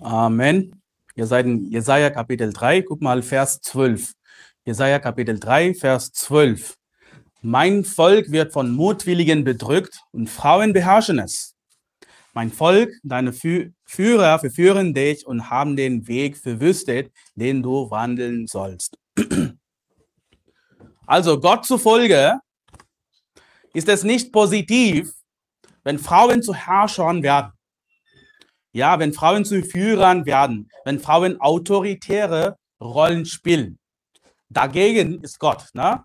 Amen. Ihr seid in Jesaja Kapitel 3, guck mal Vers 12. Jesaja Kapitel 3, Vers 12. Mein Volk wird von Mutwilligen bedrückt und Frauen beherrschen es. Mein Volk, deine Fü Führer verführen dich und haben den Weg verwüstet, den du wandeln sollst. Also Gott zufolge ist es nicht positiv, wenn Frauen zu Herrschern werden. Ja, wenn Frauen zu Führern werden, wenn Frauen autoritäre Rollen spielen. Dagegen ist Gott. Ne?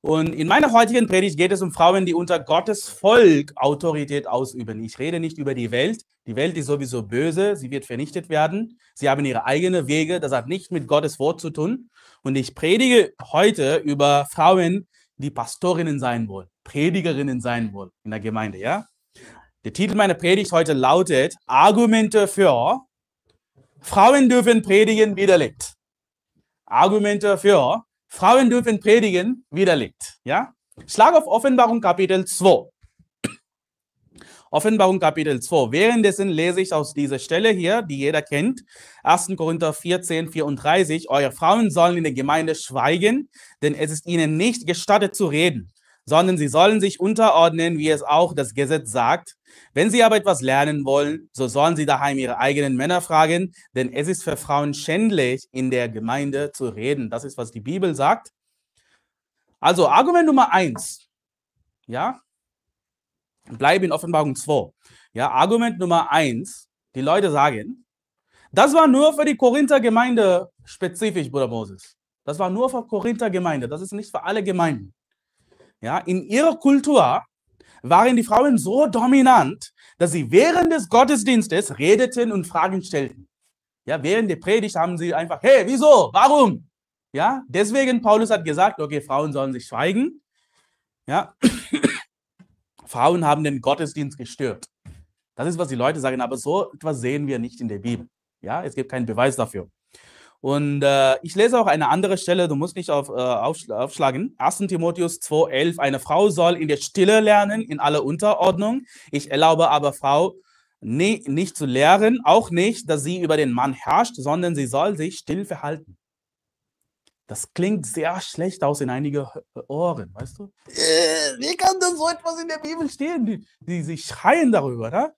Und in meiner heutigen Predigt geht es um Frauen, die unter Gottes Volk Autorität ausüben. Ich rede nicht über die Welt. Die Welt ist sowieso böse, sie wird vernichtet werden. Sie haben ihre eigenen Wege, das hat nichts mit Gottes Wort zu tun. Und ich predige heute über Frauen, die Pastorinnen sein wollen, Predigerinnen sein wollen in der Gemeinde, ja? Der Titel meiner Predigt heute lautet Argumente für Frauen dürfen predigen widerlegt. Argumente für Frauen dürfen predigen, widerlegt. Ja? Schlag auf Offenbarung Kapitel 2. Offenbarung Kapitel 2. Währenddessen lese ich aus dieser Stelle hier, die jeder kennt, 1. Korinther 14, 34, eure Frauen sollen in der Gemeinde schweigen, denn es ist ihnen nicht gestattet zu reden, sondern sie sollen sich unterordnen, wie es auch das Gesetz sagt. Wenn sie aber etwas lernen wollen, so sollen sie daheim ihre eigenen Männer fragen, denn es ist für Frauen schändlich, in der Gemeinde zu reden. Das ist, was die Bibel sagt. Also Argument Nummer eins. Ja, bleib in Offenbarung 2. Ja, Argument Nummer eins. Die Leute sagen, das war nur für die Korinther Gemeinde spezifisch, Bruder Moses. Das war nur für Korinther Gemeinde. Das ist nicht für alle Gemeinden. Ja, in ihrer Kultur waren die Frauen so dominant, dass sie während des Gottesdienstes redeten und Fragen stellten. Ja, während der Predigt haben sie einfach, hey, wieso? Warum? Ja, deswegen Paulus hat gesagt, okay, Frauen sollen sich schweigen. Ja, Frauen haben den Gottesdienst gestört. Das ist, was die Leute sagen, aber so etwas sehen wir nicht in der Bibel. Ja, es gibt keinen Beweis dafür. Und äh, ich lese auch eine andere Stelle, du musst nicht auf, äh, aufschlagen. 1. Timotheus 2,11. Eine Frau soll in der Stille lernen, in aller Unterordnung. Ich erlaube aber Frau nie, nicht zu lehren, auch nicht, dass sie über den Mann herrscht, sondern sie soll sich still verhalten. Das klingt sehr schlecht aus in einige Ohren, weißt du? Äh, wie kann denn so etwas in der Bibel stehen? Die, die, die schreien darüber. Ne?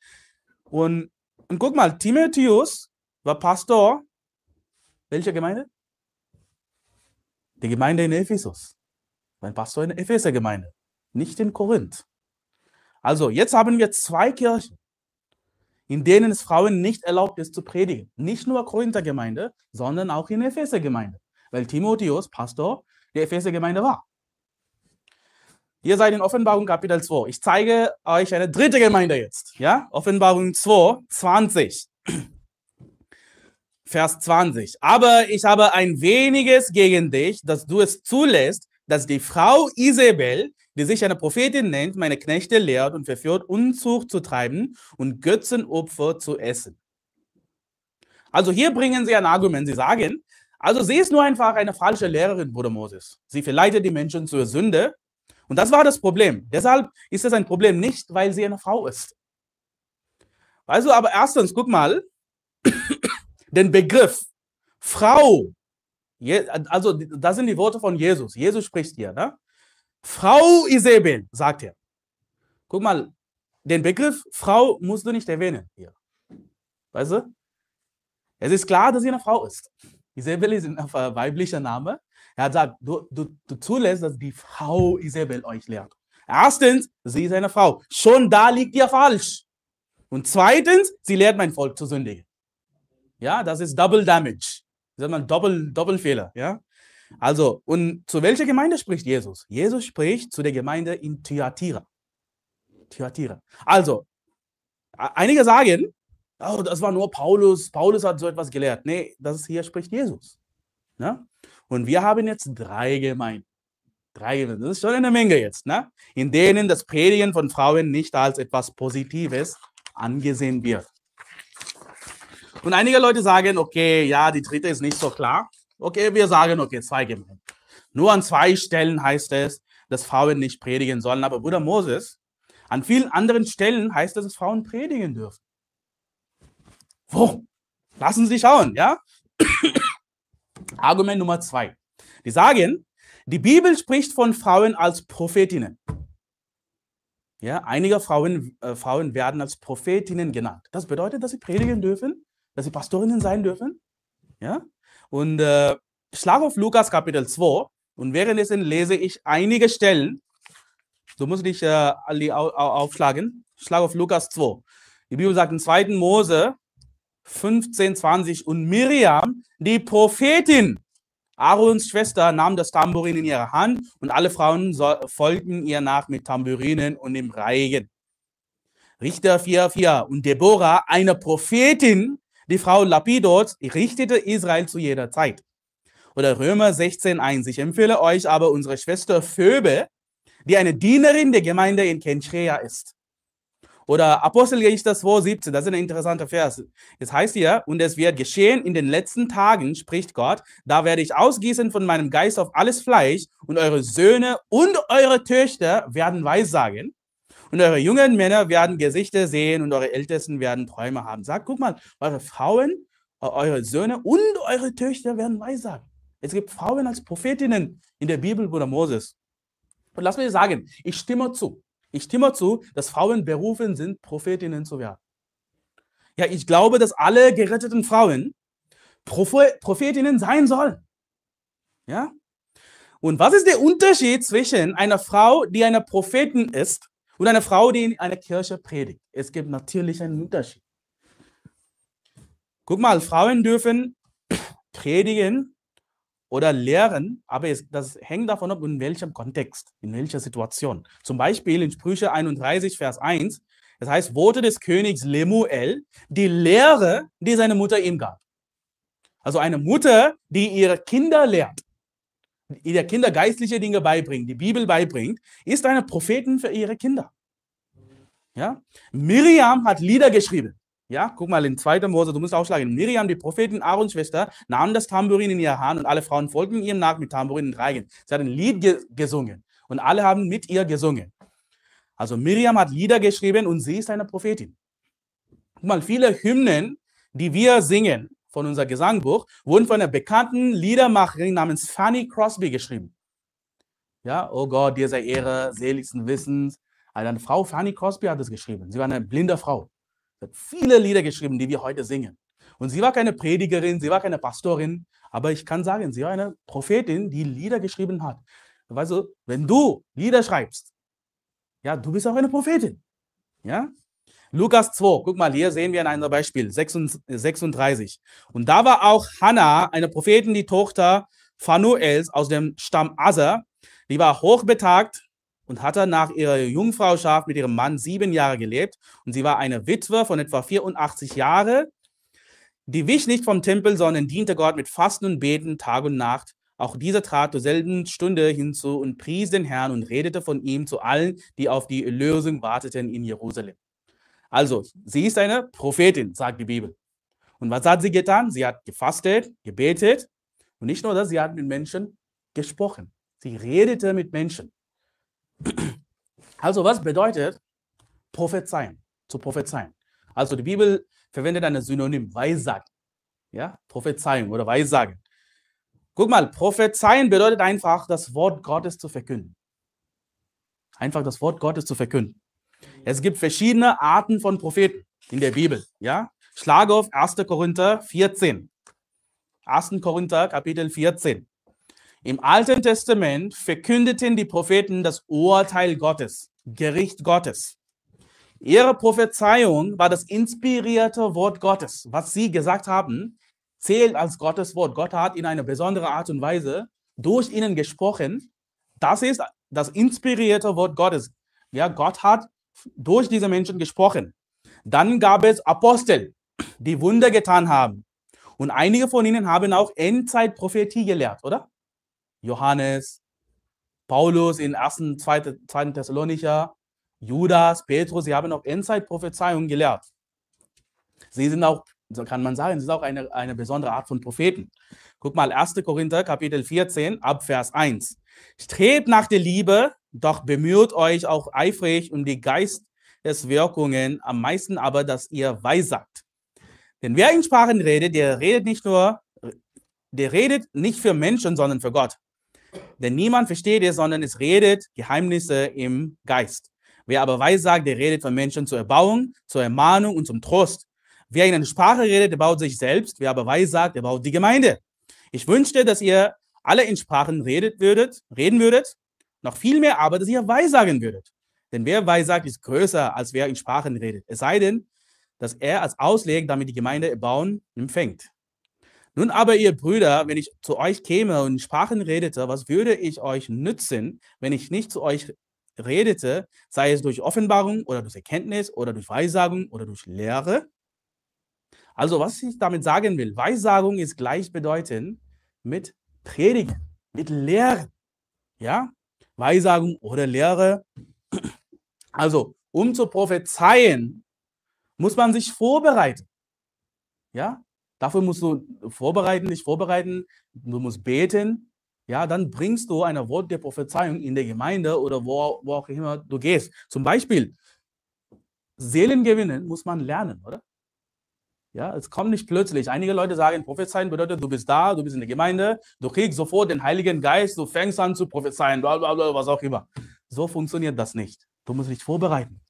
Und, und guck mal, Timotheus war Pastor welche Gemeinde? Die Gemeinde in Ephesus. Mein Pastor in Epheser Gemeinde, nicht in Korinth. Also, jetzt haben wir zwei Kirchen, in denen es Frauen nicht erlaubt ist zu predigen. Nicht nur Korinther Gemeinde, sondern auch in Epheser Gemeinde, weil Timotheus Pastor der Epheser Gemeinde war. Ihr seid in Offenbarung Kapitel 2. Ich zeige euch eine dritte Gemeinde jetzt. Ja? Offenbarung 2, 20. Vers 20. Aber ich habe ein weniges gegen dich, dass du es zulässt, dass die Frau Isabel, die sich eine Prophetin nennt, meine Knechte lehrt und verführt, Unzucht zu treiben und Götzenopfer zu essen. Also hier bringen sie ein Argument. Sie sagen, also sie ist nur einfach eine falsche Lehrerin, Bruder Moses. Sie verleitet die Menschen zur Sünde. Und das war das Problem. Deshalb ist es ein Problem nicht, weil sie eine Frau ist. Also, aber erstens, guck mal, den Begriff Frau, also das sind die Worte von Jesus. Jesus spricht hier. Ne? Frau Isabel, sagt er. Guck mal, den Begriff Frau musst du nicht erwähnen hier. Weißt du? Es ist klar, dass sie eine Frau ist. Isabel ist ein weiblicher Name. Er hat gesagt, du, du, du zulässt, dass die Frau Isabel euch lehrt. Erstens, sie ist eine Frau. Schon da liegt ihr falsch. Und zweitens, sie lehrt mein Volk zu sündigen. Ja, das ist Double Damage. Das ein Doppel, Doppelfehler. Ja. Also, und zu welcher Gemeinde spricht Jesus? Jesus spricht zu der Gemeinde in Thyatira. Thyatira. Also, einige sagen, oh, das war nur Paulus. Paulus hat so etwas gelehrt. Nee, das ist, hier spricht Jesus. Ja? Und wir haben jetzt drei Gemeinden. Drei Gemeinden. Das ist schon eine Menge jetzt, ne? in denen das Predigen von Frauen nicht als etwas Positives angesehen wird. Und einige Leute sagen, okay, ja, die dritte ist nicht so klar. Okay, wir sagen, okay, zwei Gemeinden. Nur an zwei Stellen heißt es, dass Frauen nicht predigen sollen. Aber Bruder Moses, an vielen anderen Stellen heißt es, dass Frauen predigen dürfen. Wo? Lassen Sie schauen, ja? Argument Nummer zwei. Die sagen, die Bibel spricht von Frauen als Prophetinnen. Ja, einige Frauen, äh, Frauen werden als Prophetinnen genannt. Das bedeutet, dass sie predigen dürfen, dass sie Pastorinnen sein dürfen. Ja? Und äh, schlag auf Lukas Kapitel 2 und währenddessen lese ich einige Stellen. Du musst dich äh, alle aufschlagen. Schlag auf Lukas 2. Die Bibel sagt in 2. Mose 15, 20 und Miriam, die Prophetin, Aarons Schwester, nahm das Tambourin in ihre Hand und alle Frauen so, folgten ihr nach mit Tambourinen und im Reigen. Richter 4, 4 und Deborah, eine Prophetin, die Frau Lapidot, richtete Israel zu jeder Zeit. Oder Römer 16, 1. Ich empfehle euch aber unsere Schwester Phoebe, die eine Dienerin der Gemeinde in Kenchrea ist. Oder Apostelgeschichte 2, 17, das ist ein interessanter Vers. Es heißt hier, und es wird geschehen in den letzten Tagen, spricht Gott, da werde ich ausgießen von meinem Geist auf alles Fleisch und eure Söhne und eure Töchter werden Weissagen und eure jungen Männer werden Gesichter sehen und eure Ältesten werden Träume haben. Sagt, guck mal, eure Frauen, eure Söhne und eure Töchter werden Weissagen. Es gibt Frauen als Prophetinnen in der Bibel, Bruder Moses. Und lass mich sagen, ich stimme zu. Ich stimme zu, dass Frauen berufen sind, Prophetinnen zu werden. Ja, ich glaube, dass alle geretteten Frauen Prophetinnen sein sollen. Ja? Und was ist der Unterschied zwischen einer Frau, die eine Prophetin ist, und einer Frau, die in einer Kirche predigt? Es gibt natürlich einen Unterschied. Guck mal, Frauen dürfen predigen oder lehren, aber es, das hängt davon ab, in welchem Kontext, in welcher Situation. Zum Beispiel in Sprüche 31, Vers 1, das heißt, Worte des Königs Lemuel, die Lehre, die seine Mutter ihm gab. Also eine Mutter, die ihre Kinder lehrt, der Kinder geistliche Dinge beibringt, die Bibel beibringt, ist eine Prophetin für ihre Kinder. Ja? Miriam hat Lieder geschrieben. Ja, guck mal in 2. Mose, du musst aufschlagen. Miriam, die Prophetin Aarons Schwester, nahm das Tambourin in ihre Hand und alle Frauen folgten ihrem nach mit Tambourin und Reigen. Sie hat ein Lied ge gesungen und alle haben mit ihr gesungen. Also Miriam hat Lieder geschrieben und sie ist eine Prophetin. Guck mal, viele Hymnen, die wir singen von unser Gesangbuch, wurden von einer bekannten Liedermacherin namens Fanny Crosby geschrieben. Ja, oh Gott, dir sei Ehre, seligsten Wissens. Also eine Frau, Fanny Crosby, hat es geschrieben. Sie war eine blinde Frau. Sie hat viele Lieder geschrieben, die wir heute singen. Und sie war keine Predigerin, sie war keine Pastorin, aber ich kann sagen, sie war eine Prophetin, die Lieder geschrieben hat. Weißt du, wenn du Lieder schreibst, ja, du bist auch eine Prophetin. Ja? Lukas 2, guck mal, hier sehen wir ein Beispiel, 36. Und da war auch Hannah, eine Prophetin, die Tochter Phanuels aus dem Stamm Aser, die war hochbetagt und hatte nach ihrer Jungfrauschaft mit ihrem Mann sieben Jahre gelebt. Und sie war eine Witwe von etwa 84 Jahren. Die wich nicht vom Tempel, sondern diente Gott mit Fasten und Beten Tag und Nacht. Auch diese trat zur selben Stunde hinzu und pries den Herrn und redete von ihm zu allen, die auf die Erlösung warteten in Jerusalem. Also, sie ist eine Prophetin, sagt die Bibel. Und was hat sie getan? Sie hat gefastet, gebetet und nicht nur das, sie hat mit Menschen gesprochen. Sie redete mit Menschen. Also was bedeutet prophezeien, zu prophezeien? Also die Bibel verwendet ein Synonym, Weissagen. Ja, Prophezeiung oder Weissagen. Guck mal, prophezeien bedeutet einfach, das Wort Gottes zu verkünden. Einfach das Wort Gottes zu verkünden. Es gibt verschiedene Arten von Propheten in der Bibel. Ja? Schlage auf 1. Korinther 14. 1. Korinther Kapitel 14. Im Alten Testament verkündeten die Propheten das Urteil Gottes, Gericht Gottes. Ihre Prophezeiung war das inspirierte Wort Gottes. Was sie gesagt haben, zählt als Gottes Wort. Gott hat in einer besonderen Art und Weise durch ihnen gesprochen. Das ist das inspirierte Wort Gottes. Ja, Gott hat durch diese Menschen gesprochen. Dann gab es Apostel, die Wunder getan haben. Und einige von ihnen haben auch Endzeitprophetie gelehrt, oder? Johannes, Paulus in 1., 2. 2. Thessalonicher, Judas, Petrus, sie haben auch Endzeitprophezeiungen gelehrt. Sie sind auch, so kann man sagen, sie sind auch eine, eine besondere Art von Propheten. Guck mal, 1. Korinther, Kapitel 14, ab Vers 1. Strebt nach der Liebe, doch bemüht euch auch eifrig um die Geisteswirkungen, am meisten aber, dass ihr weissagt. Denn wer in Sprachen redet, der redet nicht nur, der redet nicht für Menschen, sondern für Gott. Denn niemand versteht es, sondern es redet Geheimnisse im Geist. Wer aber weissagt, der redet von Menschen zur Erbauung, zur Ermahnung und zum Trost. Wer in einer Sprache redet, der baut sich selbst. Wer aber weissagt, der baut die Gemeinde. Ich wünschte, dass ihr alle in Sprachen redet würdet, reden würdet, noch viel mehr aber, dass ihr weissagen würdet. Denn wer weissagt, ist größer, als wer in Sprachen redet. Es sei denn, dass er als Ausleg damit die Gemeinde erbauen empfängt. Nun aber, ihr Brüder, wenn ich zu euch käme und in Sprachen redete, was würde ich euch nützen, wenn ich nicht zu euch redete, sei es durch Offenbarung oder durch Erkenntnis oder durch Weissagung oder durch Lehre? Also, was ich damit sagen will, Weissagung ist gleichbedeutend mit Predigen, mit Lehren. Ja? Weissagung oder Lehre. Also, um zu prophezeien, muss man sich vorbereiten. Ja? Dafür musst du vorbereiten, dich vorbereiten, du musst beten. Ja, dann bringst du ein Wort der Prophezeiung in der Gemeinde oder wo, wo auch immer du gehst. Zum Beispiel, Seelen gewinnen muss man lernen, oder? Ja, es kommt nicht plötzlich. Einige Leute sagen, prophezeien bedeutet, du bist da, du bist in der Gemeinde, du kriegst sofort den Heiligen Geist, du fängst an zu prophezeien, bla bla bla, was auch immer. So funktioniert das nicht. Du musst dich vorbereiten.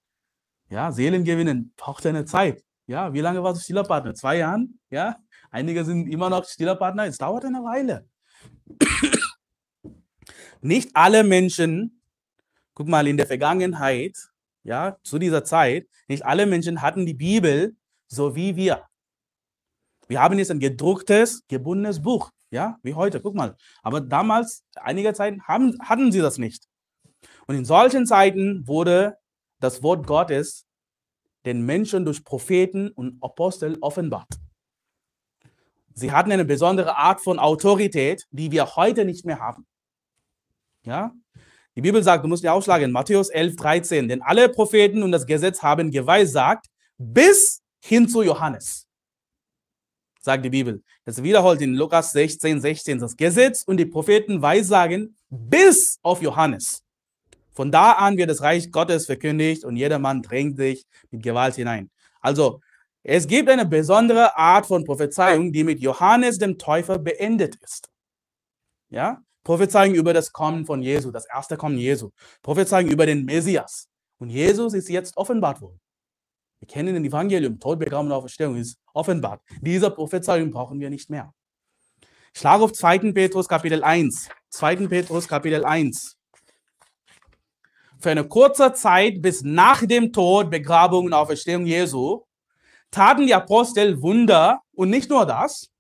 Ja, Seelen gewinnen braucht eine Zeit. Ja, wie lange warst du stiller Partner? Zwei Jahren? Ja, einige sind immer noch stiller Partner. Es dauert eine Weile. Nicht alle Menschen, guck mal, in der Vergangenheit, ja, zu dieser Zeit, nicht alle Menschen hatten die Bibel so wie wir. Wir haben jetzt ein gedrucktes, gebundenes Buch, ja, wie heute, guck mal. Aber damals, einiger Zeit, haben, hatten sie das nicht. Und in solchen Zeiten wurde das Wort Gottes den Menschen durch Propheten und Apostel offenbart. Sie hatten eine besondere Art von Autorität, die wir heute nicht mehr haben. Ja? Die Bibel sagt, du musst dir ausschlagen, Matthäus 11, 13, denn alle Propheten und das Gesetz haben geweissagt, bis hin zu Johannes sagt die Bibel. Das wiederholt in Lukas 16, 16 das Gesetz und die Propheten weissagen bis auf Johannes. Von da an wird das Reich Gottes verkündigt und jedermann drängt sich mit Gewalt hinein. Also, es gibt eine besondere Art von Prophezeiung, die mit Johannes dem Täufer beendet ist. Ja? Prophezeiung über das Kommen von Jesu, das erste Kommen Jesu. Prophezeiung über den Messias. Und Jesus ist jetzt offenbart worden. Kennen den Evangelium, Tod, Begraben und Auferstehung ist offenbart. Diese Prophezeiung brauchen wir nicht mehr. Ich schlage auf 2. Petrus Kapitel 1. 2. Petrus Kapitel 1. Für eine kurze Zeit bis nach dem Tod, Begrabung und Auferstehung Jesu taten die Apostel Wunder und nicht nur das,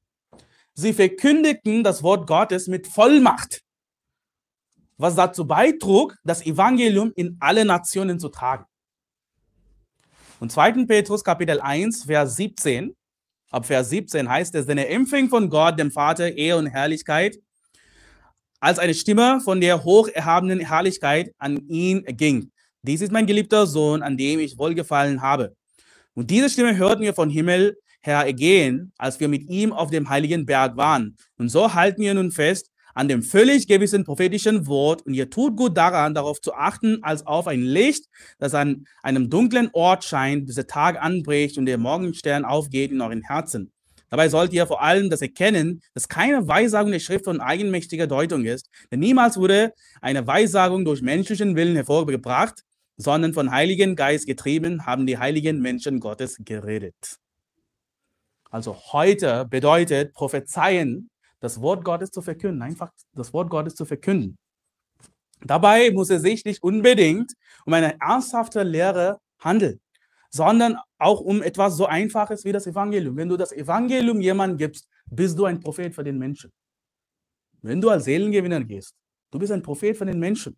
sie verkündigten das Wort Gottes mit Vollmacht, was dazu beitrug, das Evangelium in alle Nationen zu tragen. Und 2. Petrus Kapitel 1, Vers 17, ab Vers 17 heißt es, denn er empfing von Gott, dem Vater, Ehe und Herrlichkeit, als eine Stimme von der hocherhabenen Herrlichkeit an ihn ging. Dies ist mein geliebter Sohn, an dem ich wohlgefallen habe. Und diese Stimme hörten wir von Himmel her ergehen, als wir mit ihm auf dem heiligen Berg waren. Und so halten wir nun fest, an dem völlig gewissen prophetischen Wort und ihr tut gut daran, darauf zu achten, als auf ein Licht, das an einem dunklen Ort scheint, bis der Tag anbricht und der Morgenstern aufgeht in euren Herzen. Dabei sollt ihr vor allem das erkennen, dass keine Weissagung der Schrift von eigenmächtiger Deutung ist, denn niemals wurde eine Weissagung durch menschlichen Willen hervorgebracht, sondern von Heiligen Geist getrieben haben die heiligen Menschen Gottes geredet. Also heute bedeutet Prophezeien das Wort Gottes zu verkünden, einfach das Wort Gottes zu verkünden. Dabei muss es sich nicht unbedingt um eine ernsthafte Lehre handeln, sondern auch um etwas so Einfaches wie das Evangelium. Wenn du das Evangelium jemandem gibst, bist du ein Prophet für den Menschen. Wenn du als Seelengewinner gehst, du bist ein Prophet für den Menschen.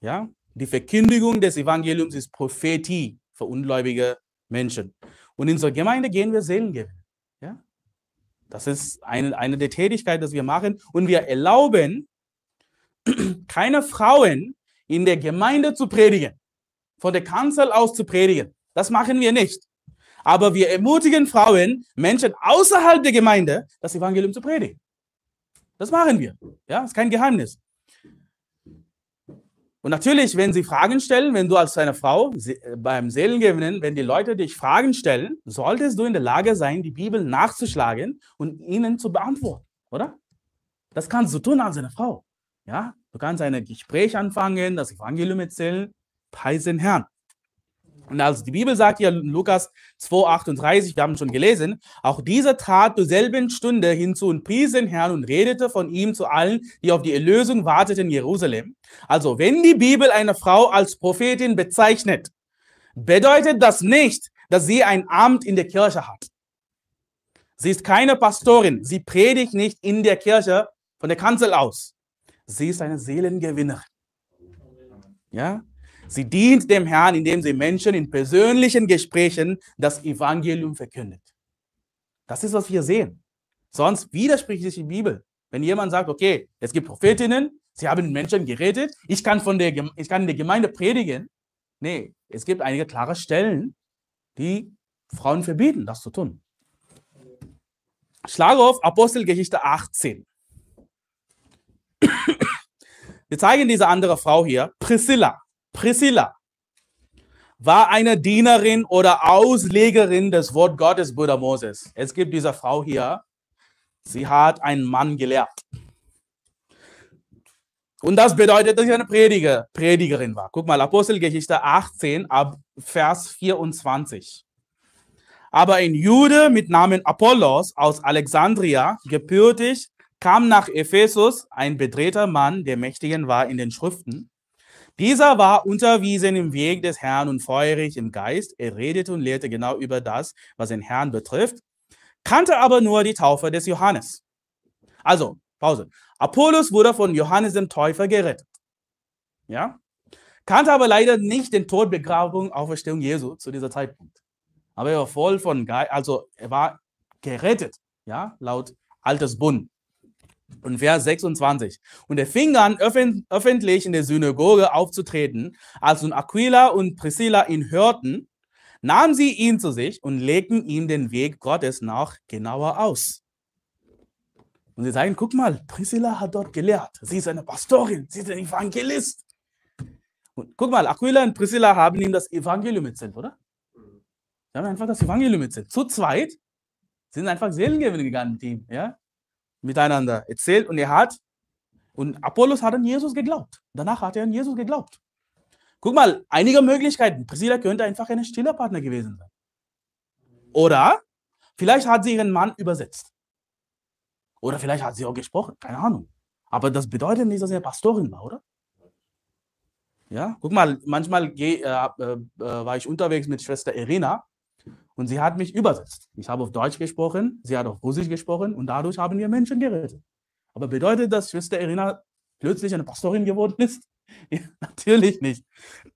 Ja, die Verkündigung des Evangeliums ist Prophetie für ungläubige Menschen. Und in unserer Gemeinde gehen wir Seelen gewinnen. Das ist eine, eine der Tätigkeiten, die wir machen. Und wir erlauben keine Frauen in der Gemeinde zu predigen, von der Kanzel aus zu predigen. Das machen wir nicht. Aber wir ermutigen Frauen, Menschen außerhalb der Gemeinde, das Evangelium zu predigen. Das machen wir. Ja, ist kein Geheimnis. Und natürlich, wenn sie Fragen stellen, wenn du als deine Frau äh, beim Seelengewinnen, wenn die Leute dich Fragen stellen, solltest du in der Lage sein, die Bibel nachzuschlagen und ihnen zu beantworten, oder? Das kannst du tun als eine Frau. Ja, du kannst ein Gespräch anfangen, das Evangelium erzählen, preis den Herrn. Und also die Bibel sagt hier in Lukas 2,38, wir haben schon gelesen, auch dieser trat zur selben Stunde hinzu und pries den Herrn und redete von ihm zu allen, die auf die Erlösung warteten in Jerusalem. Also, wenn die Bibel eine Frau als Prophetin bezeichnet, bedeutet das nicht, dass sie ein Amt in der Kirche hat. Sie ist keine Pastorin, sie predigt nicht in der Kirche von der Kanzel aus. Sie ist eine Seelengewinnerin. Ja? Sie dient dem Herrn, indem sie Menschen in persönlichen Gesprächen das Evangelium verkündet. Das ist, was wir sehen. Sonst widerspricht sich die Bibel. Wenn jemand sagt, okay, es gibt Prophetinnen, sie haben Menschen gerettet, ich kann, von der, ich kann in der Gemeinde predigen. Nee, es gibt einige klare Stellen, die Frauen verbieten, das zu tun. Schlage auf Apostelgeschichte 18. Wir zeigen diese andere Frau hier, Priscilla. Priscilla war eine Dienerin oder Auslegerin des Wort Gottes, Bruder Moses. Es gibt diese Frau hier, sie hat einen Mann gelehrt. Und das bedeutet, dass sie eine Prediger, Predigerin war. Guck mal, Apostelgeschichte 18 ab Vers 24. Aber ein Jude mit Namen Apollos aus Alexandria, gebürtig, kam nach Ephesus, ein bedrehter Mann, der mächtigen war in den Schriften dieser war unterwiesen im Weg des Herrn und feurig im Geist. Er redete und lehrte genau über das, was den Herrn betrifft, kannte aber nur die Taufe des Johannes. Also, Pause. Apollos wurde von Johannes dem Täufer gerettet. Ja? Kannte aber leider nicht den Tod, Begrabung, Auferstehung Jesu zu dieser Zeitpunkt. Aber er war voll von Geist, also er war gerettet, ja, laut Altes Bund. Und Vers 26. Und er fing an, öffentlich in der Synagoge aufzutreten. Als nun Aquila und Priscilla ihn hörten, nahmen sie ihn zu sich und legten ihm den Weg Gottes nach genauer aus. Und sie sagen, guck mal, Priscilla hat dort gelehrt. Sie ist eine Pastorin, sie ist ein Evangelist. Und guck mal, Aquila und Priscilla haben ihm das Evangelium erzählt, oder? Sie haben einfach das Evangelium erzählt. Zu zweit sind einfach Seelengewinne gegangen mit ihm. Ja? Miteinander erzählt und er hat, und Apollos hat an Jesus geglaubt. Danach hat er an Jesus geglaubt. Guck mal, einige Möglichkeiten. Priscilla könnte einfach eine stiller Partner gewesen sein. Oder vielleicht hat sie ihren Mann übersetzt. Oder vielleicht hat sie auch gesprochen, keine Ahnung. Aber das bedeutet nicht, dass sie eine Pastorin war, oder? Ja, guck mal, manchmal geh, äh, äh, äh war ich unterwegs mit Schwester Irina und sie hat mich übersetzt. Ich habe auf Deutsch gesprochen, sie hat auf Russisch gesprochen und dadurch haben wir Menschen gerettet. Aber bedeutet das, Schwester Irina plötzlich eine Pastorin geworden ist? Ja, natürlich nicht.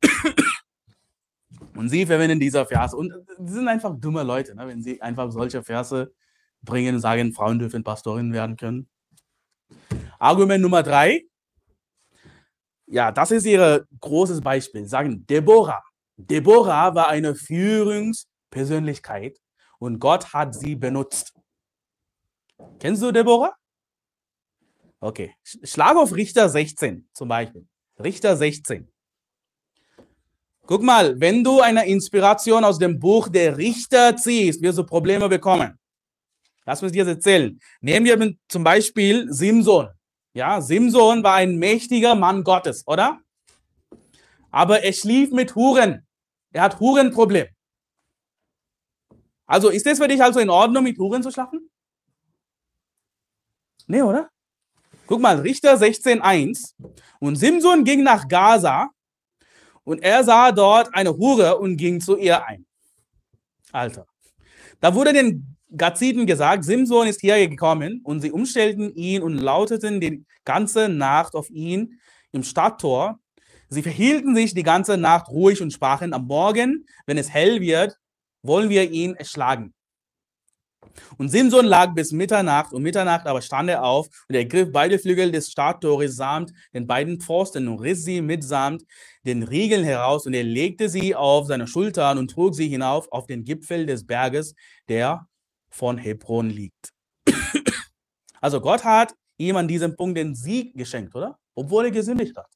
Und sie verwenden diese Verse. Und sie sind einfach dumme Leute, ne? wenn sie einfach solche Verse bringen und sagen, Frauen dürfen Pastorinnen werden können. Argument Nummer drei. Ja, das ist ihr großes Beispiel. Sagen Deborah. Deborah war eine Führungs- Persönlichkeit und Gott hat sie benutzt. Kennst du Deborah? Okay, schlag auf Richter 16 zum Beispiel. Richter 16. Guck mal, wenn du eine Inspiration aus dem Buch der Richter ziehst, wirst du Probleme bekommen. Lass mich dir erzählen. Nehmen wir zum Beispiel Simson. Ja, Simson war ein mächtiger Mann Gottes, oder? Aber er schlief mit Huren. Er hat Hurenproblem. Also ist es für dich also in Ordnung, mit Huren zu schlafen? Nee, oder? Guck mal, Richter 16.1. Und Simson ging nach Gaza und er sah dort eine Hure und ging zu ihr ein. Alter. Da wurde den Gaziten gesagt, Simson ist hier gekommen und sie umstellten ihn und lauteten die ganze Nacht auf ihn im Stadttor. Sie verhielten sich die ganze Nacht ruhig und sprachen am Morgen, wenn es hell wird, wollen wir ihn erschlagen. Und Simson lag bis Mitternacht, und Mitternacht aber stand er auf und er griff beide Flügel des Stadttores samt den beiden Pfosten und riss sie mitsamt den Riegeln heraus und er legte sie auf seine Schultern und trug sie hinauf auf den Gipfel des Berges, der von Hebron liegt. Also Gott hat ihm an diesem Punkt den Sieg geschenkt, oder? Obwohl er gesündigt hat.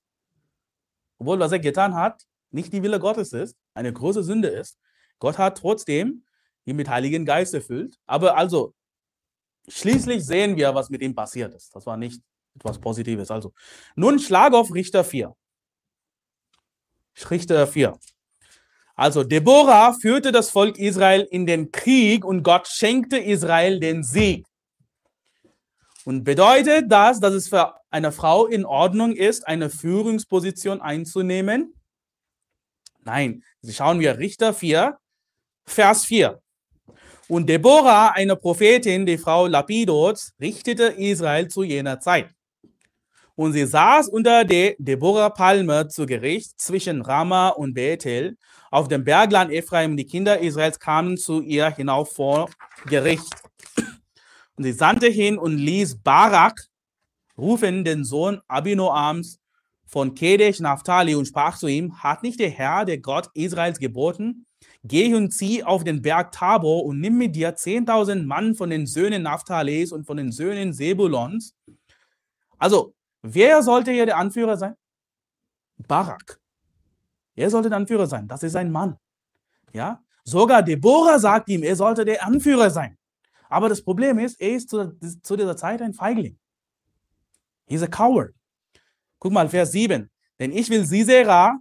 obwohl was er getan hat, nicht die Wille Gottes ist, eine große Sünde ist. Gott hat trotzdem ihn mit Heiligen Geist erfüllt. Aber also, schließlich sehen wir, was mit ihm passiert ist. Das war nicht etwas Positives. Also, nun Schlag auf Richter 4. Richter 4. Also, Deborah führte das Volk Israel in den Krieg und Gott schenkte Israel den Sieg. Und bedeutet das, dass es für eine Frau in Ordnung ist, eine Führungsposition einzunehmen? Nein, schauen wir Richter 4, Vers 4. Und Deborah, eine Prophetin, die Frau Lapidots, richtete Israel zu jener Zeit. Und sie saß unter der Deborah-Palme zu Gericht zwischen Rama und Bethel auf dem Bergland Ephraim. Die Kinder Israels kamen zu ihr hinauf vor Gericht. Und sie sandte hin und ließ Barak rufen, den Sohn Abinoams von Kedesh Naphtali, und sprach zu ihm: Hat nicht der Herr, der Gott Israels, geboten? Geh und zieh auf den Berg Tabor und nimm mit dir 10.000 Mann von den Söhnen Naphtalis und von den Söhnen Sebulons. Also, wer sollte hier der Anführer sein? Barak. Er sollte der Anführer sein. Das ist ein Mann. Ja? Sogar Deborah sagt ihm, er sollte der Anführer sein. Aber das Problem ist, er ist zu, zu dieser Zeit ein Feigling. He's a coward. Guck mal, Vers 7. Denn ich will Sisera,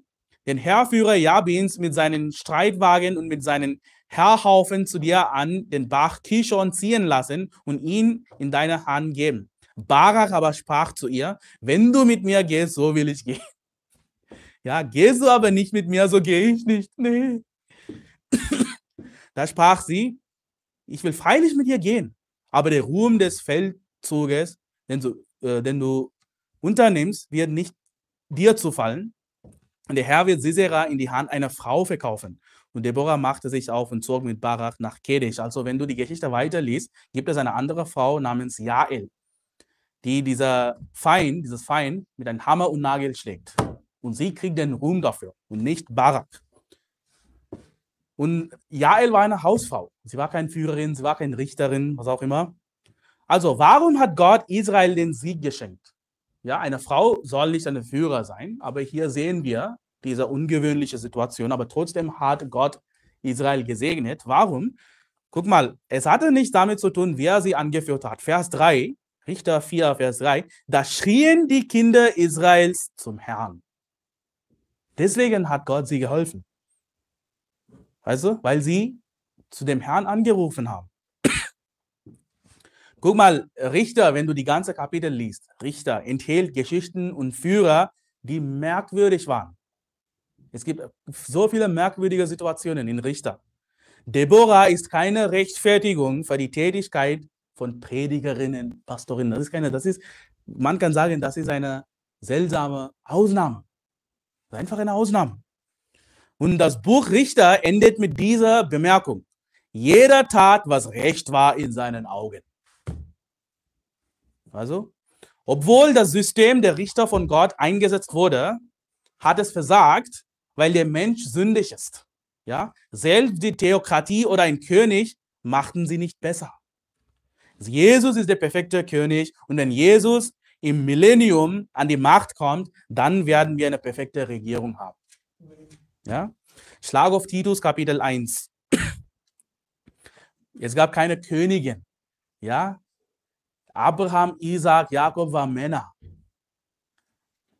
den Herrführer Jabins, mit seinen Streitwagen und mit seinen Herrhaufen zu dir an den Bach Kishon ziehen lassen und ihn in deine Hand geben. Barak aber sprach zu ihr, wenn du mit mir gehst, so will ich gehen. Ja, gehst du aber nicht mit mir, so gehe ich nicht. Nee. da sprach sie, ich will freilich mit dir gehen, aber der Ruhm des Feldzuges, den du, äh, den du unternimmst, wird nicht dir zufallen. Und der Herr wird Sisera in die Hand einer Frau verkaufen. Und Deborah machte sich auf und zog mit Barak nach Kedesh. Also wenn du die Geschichte weiterliest, gibt es eine andere Frau namens Jael, die dieser Feind, dieses Feind mit einem Hammer und Nagel schlägt. Und sie kriegt den Ruhm dafür und nicht Barak. Und Jael war eine Hausfrau. Sie war keine Führerin, sie war keine Richterin, was auch immer. Also, warum hat Gott Israel den Sieg geschenkt? Ja, eine Frau soll nicht eine Führer sein, aber hier sehen wir diese ungewöhnliche Situation. Aber trotzdem hat Gott Israel gesegnet. Warum? Guck mal, es hatte nicht damit zu tun, wer sie angeführt hat. Vers 3, Richter 4, Vers 3, da schrien die Kinder Israels zum Herrn. Deswegen hat Gott sie geholfen. Also, weil sie zu dem Herrn angerufen haben. Guck mal, Richter, wenn du die ganze Kapitel liest, Richter enthält Geschichten und Führer, die merkwürdig waren. Es gibt so viele merkwürdige Situationen in Richter. Deborah ist keine Rechtfertigung für die Tätigkeit von Predigerinnen, Pastorinnen. Das ist keine, das ist, man kann sagen, das ist eine seltsame Ausnahme. Einfach eine Ausnahme. Und das Buch Richter endet mit dieser Bemerkung. Jeder tat, was recht war in seinen Augen. Also, obwohl das System der Richter von Gott eingesetzt wurde, hat es versagt, weil der Mensch sündig ist. Ja, selbst die Theokratie oder ein König machten sie nicht besser. Jesus ist der perfekte König und wenn Jesus im Millennium an die Macht kommt, dann werden wir eine perfekte Regierung haben. Ja? Schlag auf Titus Kapitel 1. Es gab keine Königin. Ja? Abraham, Isaac, Jakob waren Männer.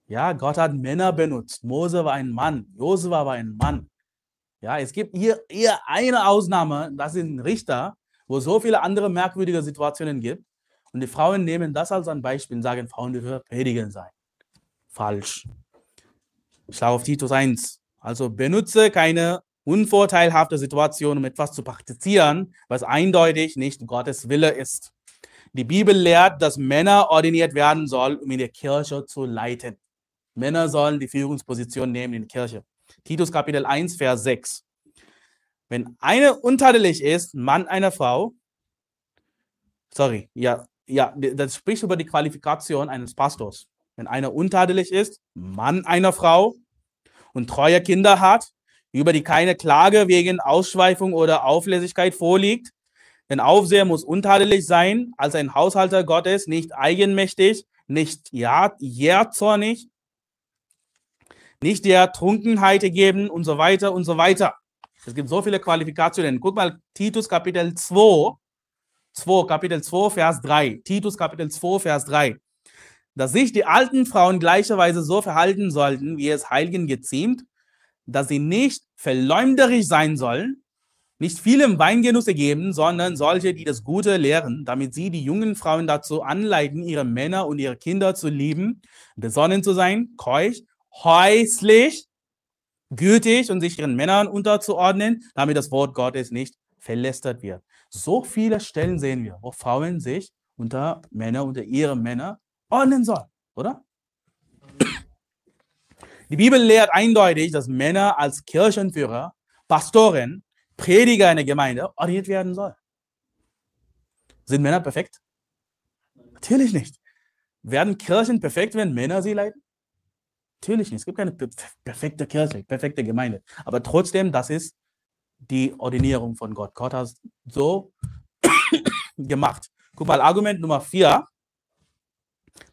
Ja, Gott hat Männer benutzt. Mose war ein Mann. Josua war ein Mann. Ja, es gibt hier eher eine Ausnahme, das sind Richter, wo es so viele andere merkwürdige Situationen gibt. Und die Frauen nehmen das als ein Beispiel und sagen, Frauen dürfen predigen sein. Falsch. Ich schaue auf Titus 1. Also benutze keine unvorteilhafte Situation, um etwas zu praktizieren, was eindeutig nicht Gottes Wille ist. Die Bibel lehrt, dass Männer ordiniert werden sollen, um in der Kirche zu leiten. Männer sollen die Führungsposition nehmen in der Kirche. Titus Kapitel 1, Vers 6. Wenn eine untadelig ist, Mann einer Frau, sorry, ja, ja, das spricht über die Qualifikation eines Pastors. Wenn einer untadelig ist, Mann einer Frau, und treue Kinder hat, über die keine Klage wegen Ausschweifung oder Auflässigkeit vorliegt. Denn Aufseher muss untadelig sein, als ein Haushalter Gottes, nicht eigenmächtig, nicht jähzornig, nicht der Trunkenheit geben und so weiter und so weiter. Es gibt so viele Qualifikationen. Guck mal, Titus Kapitel 2, 2, Kapitel 2, Vers 3. Titus Kapitel 2, Vers 3. Dass sich die alten Frauen gleicherweise so verhalten sollten, wie es Heiligen geziemt, dass sie nicht verleumderisch sein sollen, nicht viel im Weingenuss geben, sondern solche, die das Gute lehren, damit sie die jungen Frauen dazu anleiten, ihre Männer und ihre Kinder zu lieben, besonnen zu sein, keusch, häuslich, gütig und sich ihren Männern unterzuordnen, damit das Wort Gottes nicht verlästert wird. So viele Stellen sehen wir, wo Frauen sich unter Männer, unter ihre Männer ordnen sollen, oder? Die Bibel lehrt eindeutig, dass Männer als Kirchenführer, Pastoren, Prediger in der Gemeinde ordiniert werden sollen. Sind Männer perfekt? Natürlich nicht. Werden Kirchen perfekt, wenn Männer sie leiten? Natürlich nicht. Es gibt keine perfekte Kirche, perfekte Gemeinde. Aber trotzdem, das ist die Ordinierung von Gott. Gott hat es so gemacht. Guck mal, Argument Nummer vier.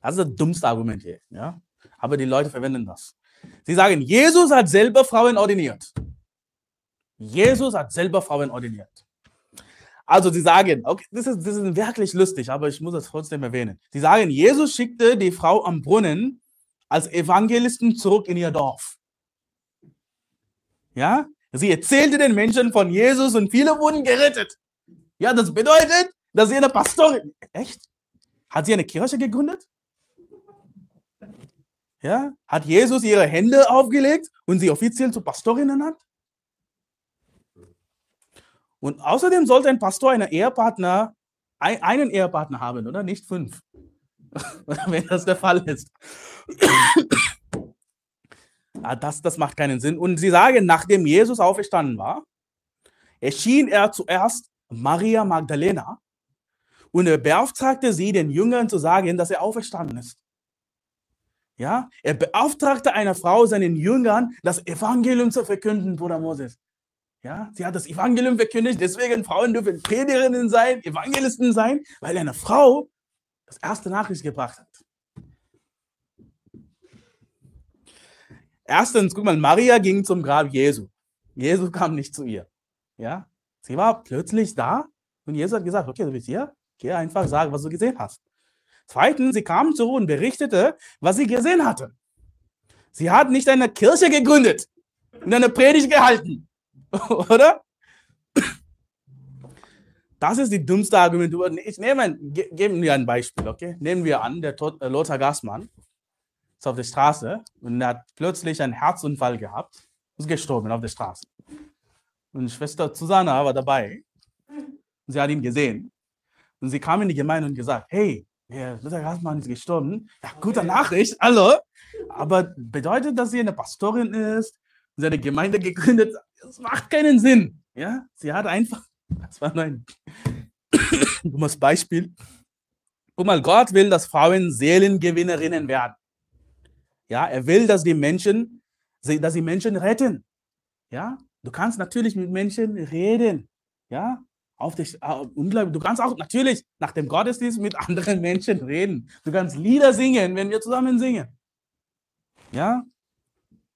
Das ist das dummste Argument hier. Ja? Aber die Leute verwenden das. Sie sagen, Jesus hat selber Frauen ordiniert. Jesus hat selber Frauen ordiniert. Also sie sagen, okay, das ist, das ist wirklich lustig, aber ich muss es trotzdem erwähnen. Sie sagen, Jesus schickte die Frau am Brunnen als Evangelisten zurück in ihr Dorf. Ja? Sie erzählte den Menschen von Jesus und viele wurden gerettet. Ja, das bedeutet, dass sie eine Pastorin. Echt? Hat sie eine Kirche gegründet? Ja? Hat Jesus ihre Hände aufgelegt und sie offiziell zu Pastorinnen hat? Und außerdem sollte ein Pastor einen Ehepartner, einen Ehepartner haben, oder? Nicht fünf. Wenn das der Fall ist. ja, das, das macht keinen Sinn. Und sie sagen, nachdem Jesus auferstanden war, erschien er zuerst Maria Magdalena und er beauftragte sie, den Jüngern zu sagen, dass er auferstanden ist. Ja, er beauftragte eine Frau, seinen Jüngern, das Evangelium zu verkünden, Bruder Moses. Ja, sie hat das Evangelium verkündigt, deswegen Frauen dürfen Predigerinnen sein, Evangelisten sein, weil eine Frau das erste Nachricht gebracht hat. Erstens, guck mal, Maria ging zum Grab Jesu. Jesus kam nicht zu ihr. Ja, sie war plötzlich da und Jesus hat gesagt, okay, du bist hier, geh einfach sagen, was du gesehen hast. Zweitens, sie kam zurück und berichtete, was sie gesehen hatte. Sie hat nicht eine Kirche gegründet und eine Predigt gehalten. Oder? Das ist die dümmste Argumentur. Ich nehme, ge geben wir ein Beispiel, okay? Nehmen wir an, der Tod, äh, Lothar Gassmann ist auf der Straße und er hat plötzlich einen Herzunfall gehabt, ist gestorben auf der Straße. Und Schwester Susanna war dabei. Und sie hat ihn gesehen. Und sie kam in die Gemeinde und gesagt, hey, der Lothar Gassmann ist gestorben. Ja, gute Nachricht, hallo. Aber bedeutet, dass sie eine Pastorin ist, seine Gemeinde gegründet das macht keinen Sinn. Ja, sie hat einfach, das war nur ein dummes Beispiel. Guck mal, Gott will, dass Frauen Seelengewinnerinnen werden. Ja, er will, dass die Menschen, dass die Menschen retten. Ja, du kannst natürlich mit Menschen reden. Ja, auf dich. Du kannst auch natürlich nach dem Gottesdienst mit anderen Menschen reden. Du kannst Lieder singen, wenn wir zusammen singen. Ja,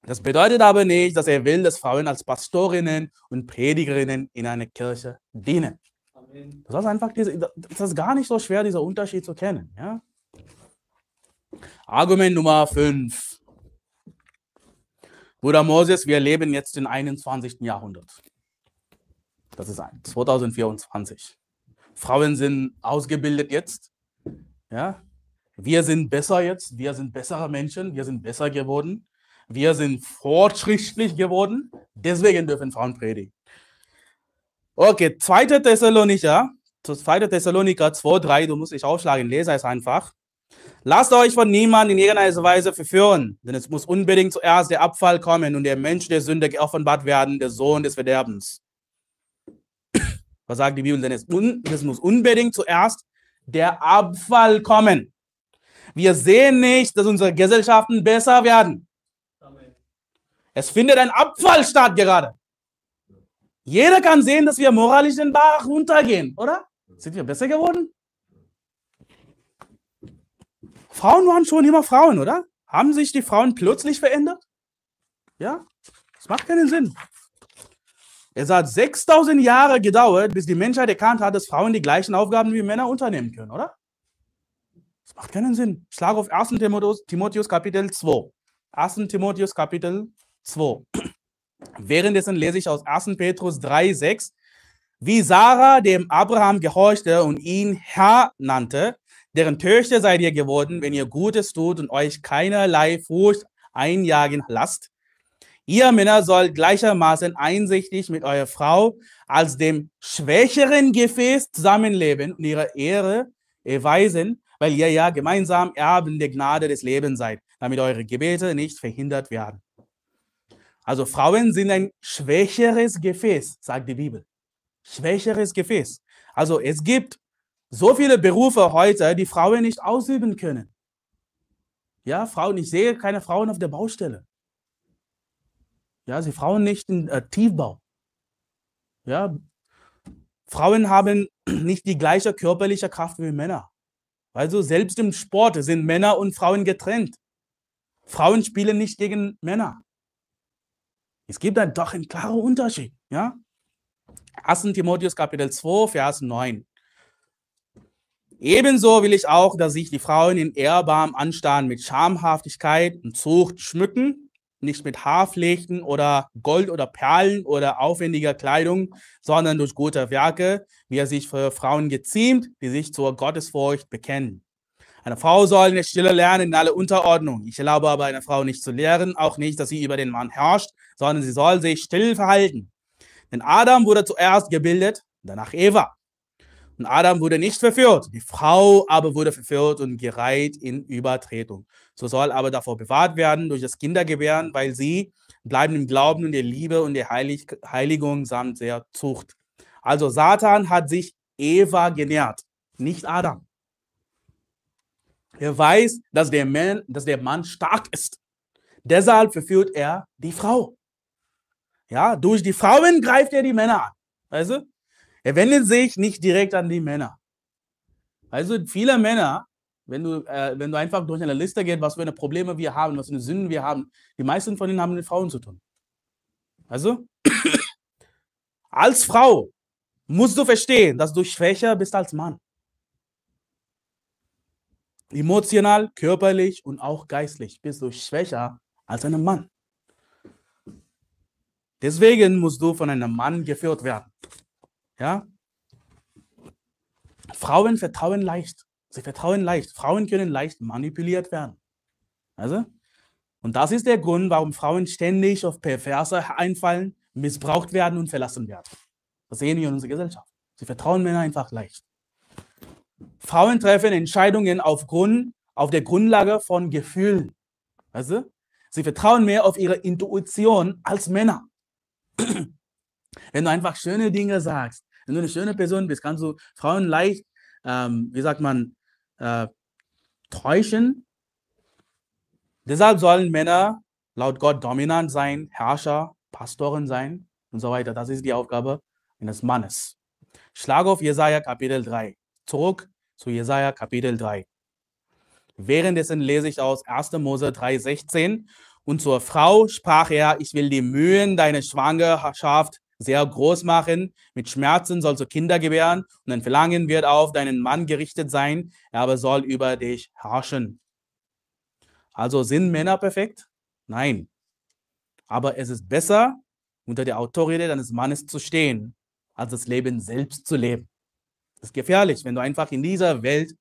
das bedeutet aber nicht, dass er will, dass Frauen als Pastorinnen und Predigerinnen in einer Kirche dienen. Das ist einfach das ist gar nicht so schwer, dieser Unterschied zu kennen. Ja? Argument Nummer 5. Bruder Moses, wir leben jetzt im 21. Jahrhundert. Das ist 2024. Frauen sind ausgebildet jetzt. Ja? Wir sind besser jetzt, wir sind bessere Menschen, wir sind besser geworden. Wir sind fortschrittlich geworden, deswegen dürfen Frauen predigen. Okay, 2. Thessalonicher, 2. Thessaloniker 2, 3, du musst dich aufschlagen, lese es einfach. Lasst euch von niemandem in irgendeiner Weise verführen, denn es muss unbedingt zuerst der Abfall kommen und der Mensch der Sünde geoffenbart werden, der Sohn des Verderbens. Was sagt die Bibel denn? Es, es muss unbedingt zuerst der Abfall kommen. Wir sehen nicht, dass unsere Gesellschaften besser werden. Es findet ein Abfall statt gerade. Jeder kann sehen, dass wir moralisch den Bach runtergehen, oder? Sind wir besser geworden? Frauen waren schon immer Frauen, oder? Haben sich die Frauen plötzlich verändert? Ja, das macht keinen Sinn. Es hat 6000 Jahre gedauert, bis die Menschheit erkannt hat, dass Frauen die gleichen Aufgaben wie Männer unternehmen können, oder? Das macht keinen Sinn. Ich schlage auf 1. Timotheus, Timotheus Kapitel 2. 1. Timotheus Kapitel 2. Währenddessen lese ich aus 1. Petrus 3, 6. Wie Sarah dem Abraham gehorchte und ihn Herr nannte, deren Töchter seid ihr geworden, wenn ihr Gutes tut und euch keinerlei Furcht einjagen lasst. Ihr Männer sollt gleichermaßen einsichtig mit eurer Frau als dem schwächeren Gefäß zusammenleben und ihre Ehre erweisen, weil ihr ja gemeinsam Erben der Gnade des Lebens seid, damit eure Gebete nicht verhindert werden. Also Frauen sind ein schwächeres Gefäß, sagt die Bibel. Schwächeres Gefäß. Also es gibt so viele Berufe heute, die Frauen nicht ausüben können. Ja, Frauen, ich sehe keine Frauen auf der Baustelle. Ja, sie Frauen nicht im äh, Tiefbau. Ja, Frauen haben nicht die gleiche körperliche Kraft wie Männer. Also selbst im Sport sind Männer und Frauen getrennt. Frauen spielen nicht gegen Männer. Es gibt dann doch einen klaren Unterschied. Ja? 1. Timotheus Kapitel 2, Vers 9. Ebenso will ich auch, dass sich die Frauen in ehrbarem Anstand mit Schamhaftigkeit und Zucht schmücken, nicht mit Haarflechten oder Gold oder Perlen oder aufwendiger Kleidung, sondern durch gute Werke, wie er sich für Frauen geziemt, die sich zur Gottesfurcht bekennen. Eine Frau soll in der Stille lernen in aller Unterordnung. Ich erlaube aber einer Frau nicht zu lehren, auch nicht, dass sie über den Mann herrscht, sondern sie soll sich still verhalten. Denn Adam wurde zuerst gebildet, danach Eva. Und Adam wurde nicht verführt, die Frau aber wurde verführt und gereiht in Übertretung. So soll aber davor bewahrt werden durch das Kindergebären, weil sie bleiben im Glauben und der Liebe und der Heilig Heiligung samt der Zucht. Also Satan hat sich Eva genährt, nicht Adam. Er weiß, dass der Mann, dass der Mann stark ist. Deshalb verführt er die Frau. Ja, durch die Frauen greift er die Männer an. Weißt du? Er wendet sich nicht direkt an die Männer. Also viele Männer, wenn du, äh, wenn du einfach durch eine Liste gehst, was für eine Probleme wir haben, was für eine Sünden wir haben, die meisten von ihnen haben mit Frauen zu tun. Also, als Frau musst du verstehen, dass du schwächer bist als Mann. Emotional, körperlich und auch geistlich bist du schwächer als ein Mann. Deswegen musst du von einem Mann geführt werden. Ja? Frauen vertrauen leicht. Sie vertrauen leicht. Frauen können leicht manipuliert werden. Also, und das ist der Grund, warum Frauen ständig auf Perverse einfallen, missbraucht werden und verlassen werden. Das sehen wir in unserer Gesellschaft. Sie vertrauen Männern einfach leicht. Frauen treffen Entscheidungen aufgrund, auf der Grundlage von Gefühlen. Also, sie vertrauen mehr auf ihre Intuition als Männer. Wenn du einfach schöne Dinge sagst, wenn du eine schöne Person bist, kannst du Frauen leicht, ähm, wie sagt man, äh, täuschen. Deshalb sollen Männer laut Gott dominant sein, Herrscher, Pastoren sein und so weiter. Das ist die Aufgabe eines Mannes. Schlage auf Jesaja Kapitel 3. Zurück zu Jesaja Kapitel 3. Währenddessen lese ich aus 1. Mose 3,16. Und zur Frau sprach er: Ich will die Mühen deiner Schwangerschaft sehr groß machen. Mit Schmerzen sollst du Kinder gebären und dein Verlangen wird auf deinen Mann gerichtet sein, er aber soll über dich herrschen. Also sind Männer perfekt? Nein. Aber es ist besser, unter der Autorität eines Mannes zu stehen, als das Leben selbst zu leben. Das ist gefährlich, wenn du einfach in dieser Welt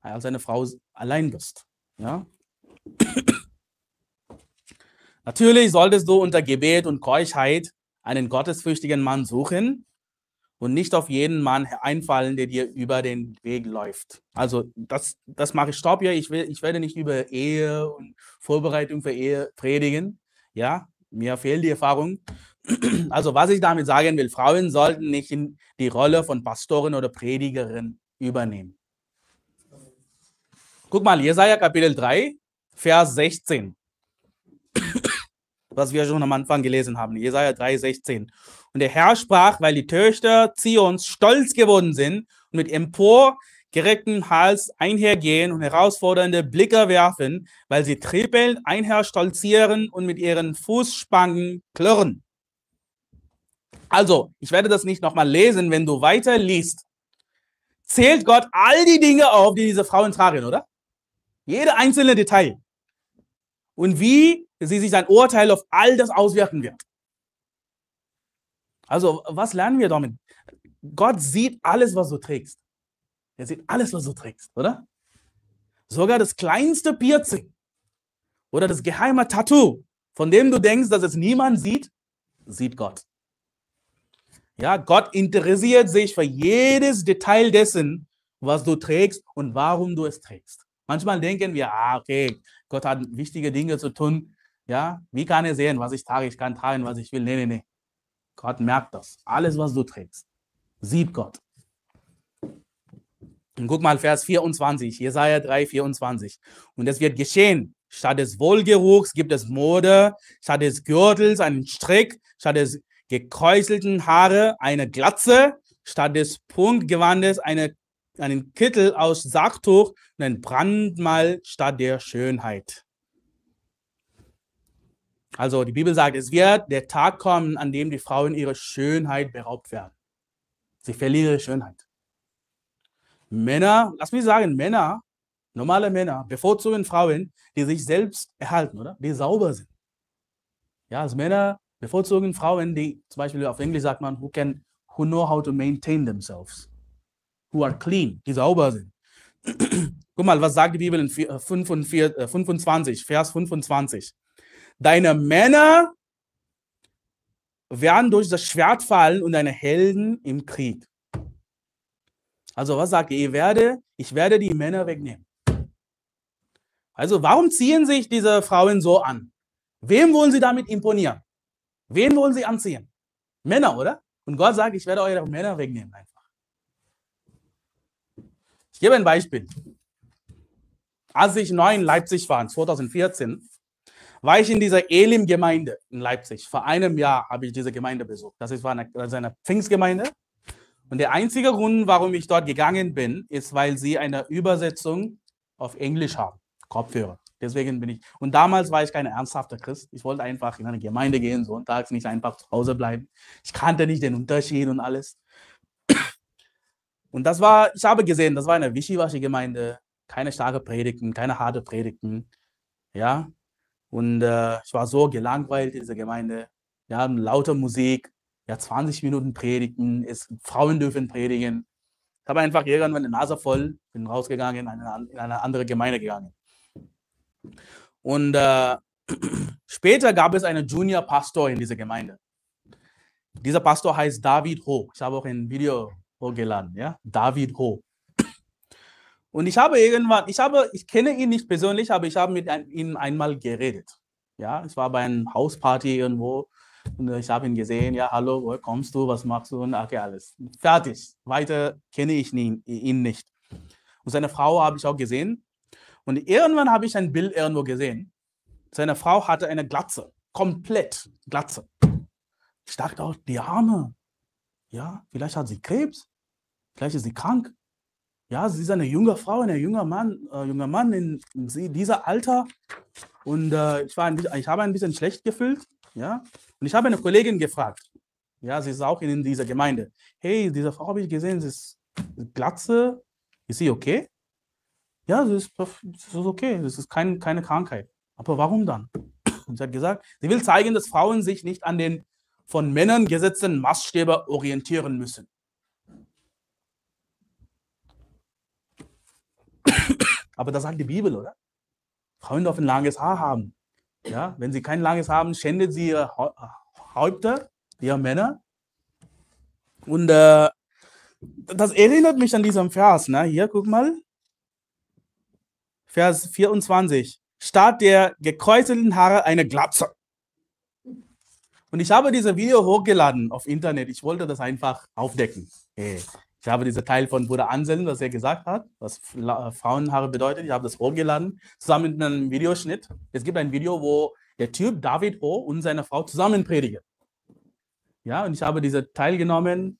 als eine Frau allein bist. Ja? Natürlich solltest du unter Gebet und Keuschheit einen gottesfürchtigen Mann suchen und nicht auf jeden Mann einfallen, der dir über den Weg läuft. Also das, das mache ich stopp hier. Ich, will, ich werde nicht über Ehe und Vorbereitung für Ehe predigen. Ja, mir fehlt die Erfahrung. Also was ich damit sagen will, Frauen sollten nicht in die Rolle von Pastorin oder Predigerin übernehmen. Guck mal, Jesaja Kapitel 3, Vers 16 was wir schon am Anfang gelesen haben, Jesaja 3,16. Und der Herr sprach, weil die Töchter Zions stolz geworden sind und mit empor gerechten Hals einhergehen und herausfordernde Blicke werfen, weil sie trippeln, einherstolzieren und mit ihren Fußspangen klirren. Also, ich werde das nicht nochmal lesen, wenn du weiter liest. Zählt Gott all die Dinge auf, die diese Frauen tragen, oder? Jede einzelne Detail. Und wie sie sich sein Urteil auf all das auswirken wird. Also, was lernen wir damit? Gott sieht alles, was du trägst. Er sieht alles, was du trägst, oder? Sogar das kleinste Piercing oder das geheime Tattoo, von dem du denkst, dass es niemand sieht, sieht Gott. Ja, Gott interessiert sich für jedes Detail dessen, was du trägst und warum du es trägst. Manchmal denken wir, ah, okay, Gott hat wichtige Dinge zu tun. Ja, wie kann er sehen, was ich trage? Ich kann tragen, was ich will. Nee, nee, nee. Gott merkt das. Alles, was du trägst, sieht Gott. Und guck mal, Vers 24, Jesaja 3, 24. Und es wird geschehen. Statt des Wohlgeruchs gibt es Mode, statt des Gürtels einen Strick, statt des gekräuselten Haare eine Glatze, statt des Prunkgewandes eine, einen Kittel aus Sacktuch und ein Brandmal statt der Schönheit. Also die Bibel sagt, es wird der Tag kommen, an dem die Frauen ihrer Schönheit beraubt werden. Sie verlieren ihre Schönheit. Männer, lass mich sagen, Männer, normale Männer, bevorzugen Frauen, die sich selbst erhalten, oder? Die sauber sind. Ja, als Männer bevorzugen Frauen, die zum Beispiel auf Englisch sagt man, who can, who know how to maintain themselves, who are clean, die sauber sind. Guck mal, was sagt die Bibel in 25, äh, Vers 25? Deine Männer werden durch das Schwert fallen und deine Helden im Krieg. Also was sagt ihr? Ich werde, ich werde die Männer wegnehmen. Also warum ziehen sich diese Frauen so an? Wem wollen sie damit imponieren? Wen wollen sie anziehen? Männer, oder? Und Gott sagt, ich werde eure Männer wegnehmen einfach. Ich gebe ein Beispiel. Als ich neu in Leipzig war, 2014, war ich in dieser Elim-Gemeinde in Leipzig. Vor einem Jahr habe ich diese Gemeinde besucht. Das ist eine, ist eine Pfingstgemeinde. Und der einzige Grund, warum ich dort gegangen bin, ist, weil sie eine Übersetzung auf Englisch haben. Kopfhörer. Deswegen bin ich. Und damals war ich kein ernsthafter Christ. Ich wollte einfach in eine Gemeinde gehen, sonntags nicht einfach zu Hause bleiben. Ich kannte nicht den Unterschied und alles. Und das war, ich habe gesehen, das war eine Wischiwaschi-Gemeinde. Keine starke Predigten, keine harte Predigten. Ja. Und äh, ich war so gelangweilt in dieser Gemeinde. Wir haben lauter Musik, ja, 20 Minuten Predigten, ist, Frauen dürfen predigen. Ich habe einfach irgendwann meine Nase voll, bin rausgegangen, in eine, in eine andere Gemeinde gegangen. Und äh, später gab es einen Junior-Pastor in dieser Gemeinde. Dieser Pastor heißt David Ho. Ich habe auch ein Video hochgeladen, ja, David Ho. Und ich habe irgendwann, ich habe, ich kenne ihn nicht persönlich, aber ich habe mit ihm einmal geredet. Ja, es war bei einer Hausparty irgendwo und ich habe ihn gesehen. Ja, hallo, woher kommst du? Was machst du? Und okay, alles. Fertig. Weiter kenne ich ihn nicht. Und seine Frau habe ich auch gesehen. Und irgendwann habe ich ein Bild irgendwo gesehen. Seine Frau hatte eine Glatze, komplett Glatze. Ich dachte auch, die Arme, ja, vielleicht hat sie Krebs, vielleicht ist sie krank. Ja, sie ist eine junge Frau, ein junger Mann, äh, junger Mann in, in dieser Alter. Und äh, ich, war ein ich habe ein bisschen schlecht gefühlt. Ja, und ich habe eine Kollegin gefragt. Ja, sie ist auch in dieser Gemeinde. Hey, diese Frau habe ich gesehen, sie ist Glatze. Ist sie okay? Ja, das ist, das ist okay, das ist kein, keine Krankheit. Aber warum dann? Und sie hat gesagt, sie will zeigen, dass Frauen sich nicht an den von Männern gesetzten Maßstäbe orientieren müssen. Aber das sagt die Bibel, oder? Frauen dürfen langes Haar haben. Ja, wenn sie kein langes Haar haben, schändet sie ihre Häupter, ihre Männer. Und äh, das erinnert mich an diesen Vers. Ne? Hier, guck mal. Vers 24. Statt der gekräuselten Haare eine Glatze. Und ich habe dieses Video hochgeladen auf Internet. Ich wollte das einfach aufdecken. Ich habe diesen Teil von Bruder Anselm, was er gesagt hat, was Frauenhaare bedeutet. Ich habe das hochgeladen, zusammen mit einem Videoschnitt. Es gibt ein Video, wo der Typ David O. und seine Frau zusammen predigen. Ja, und ich habe diesen Teil genommen,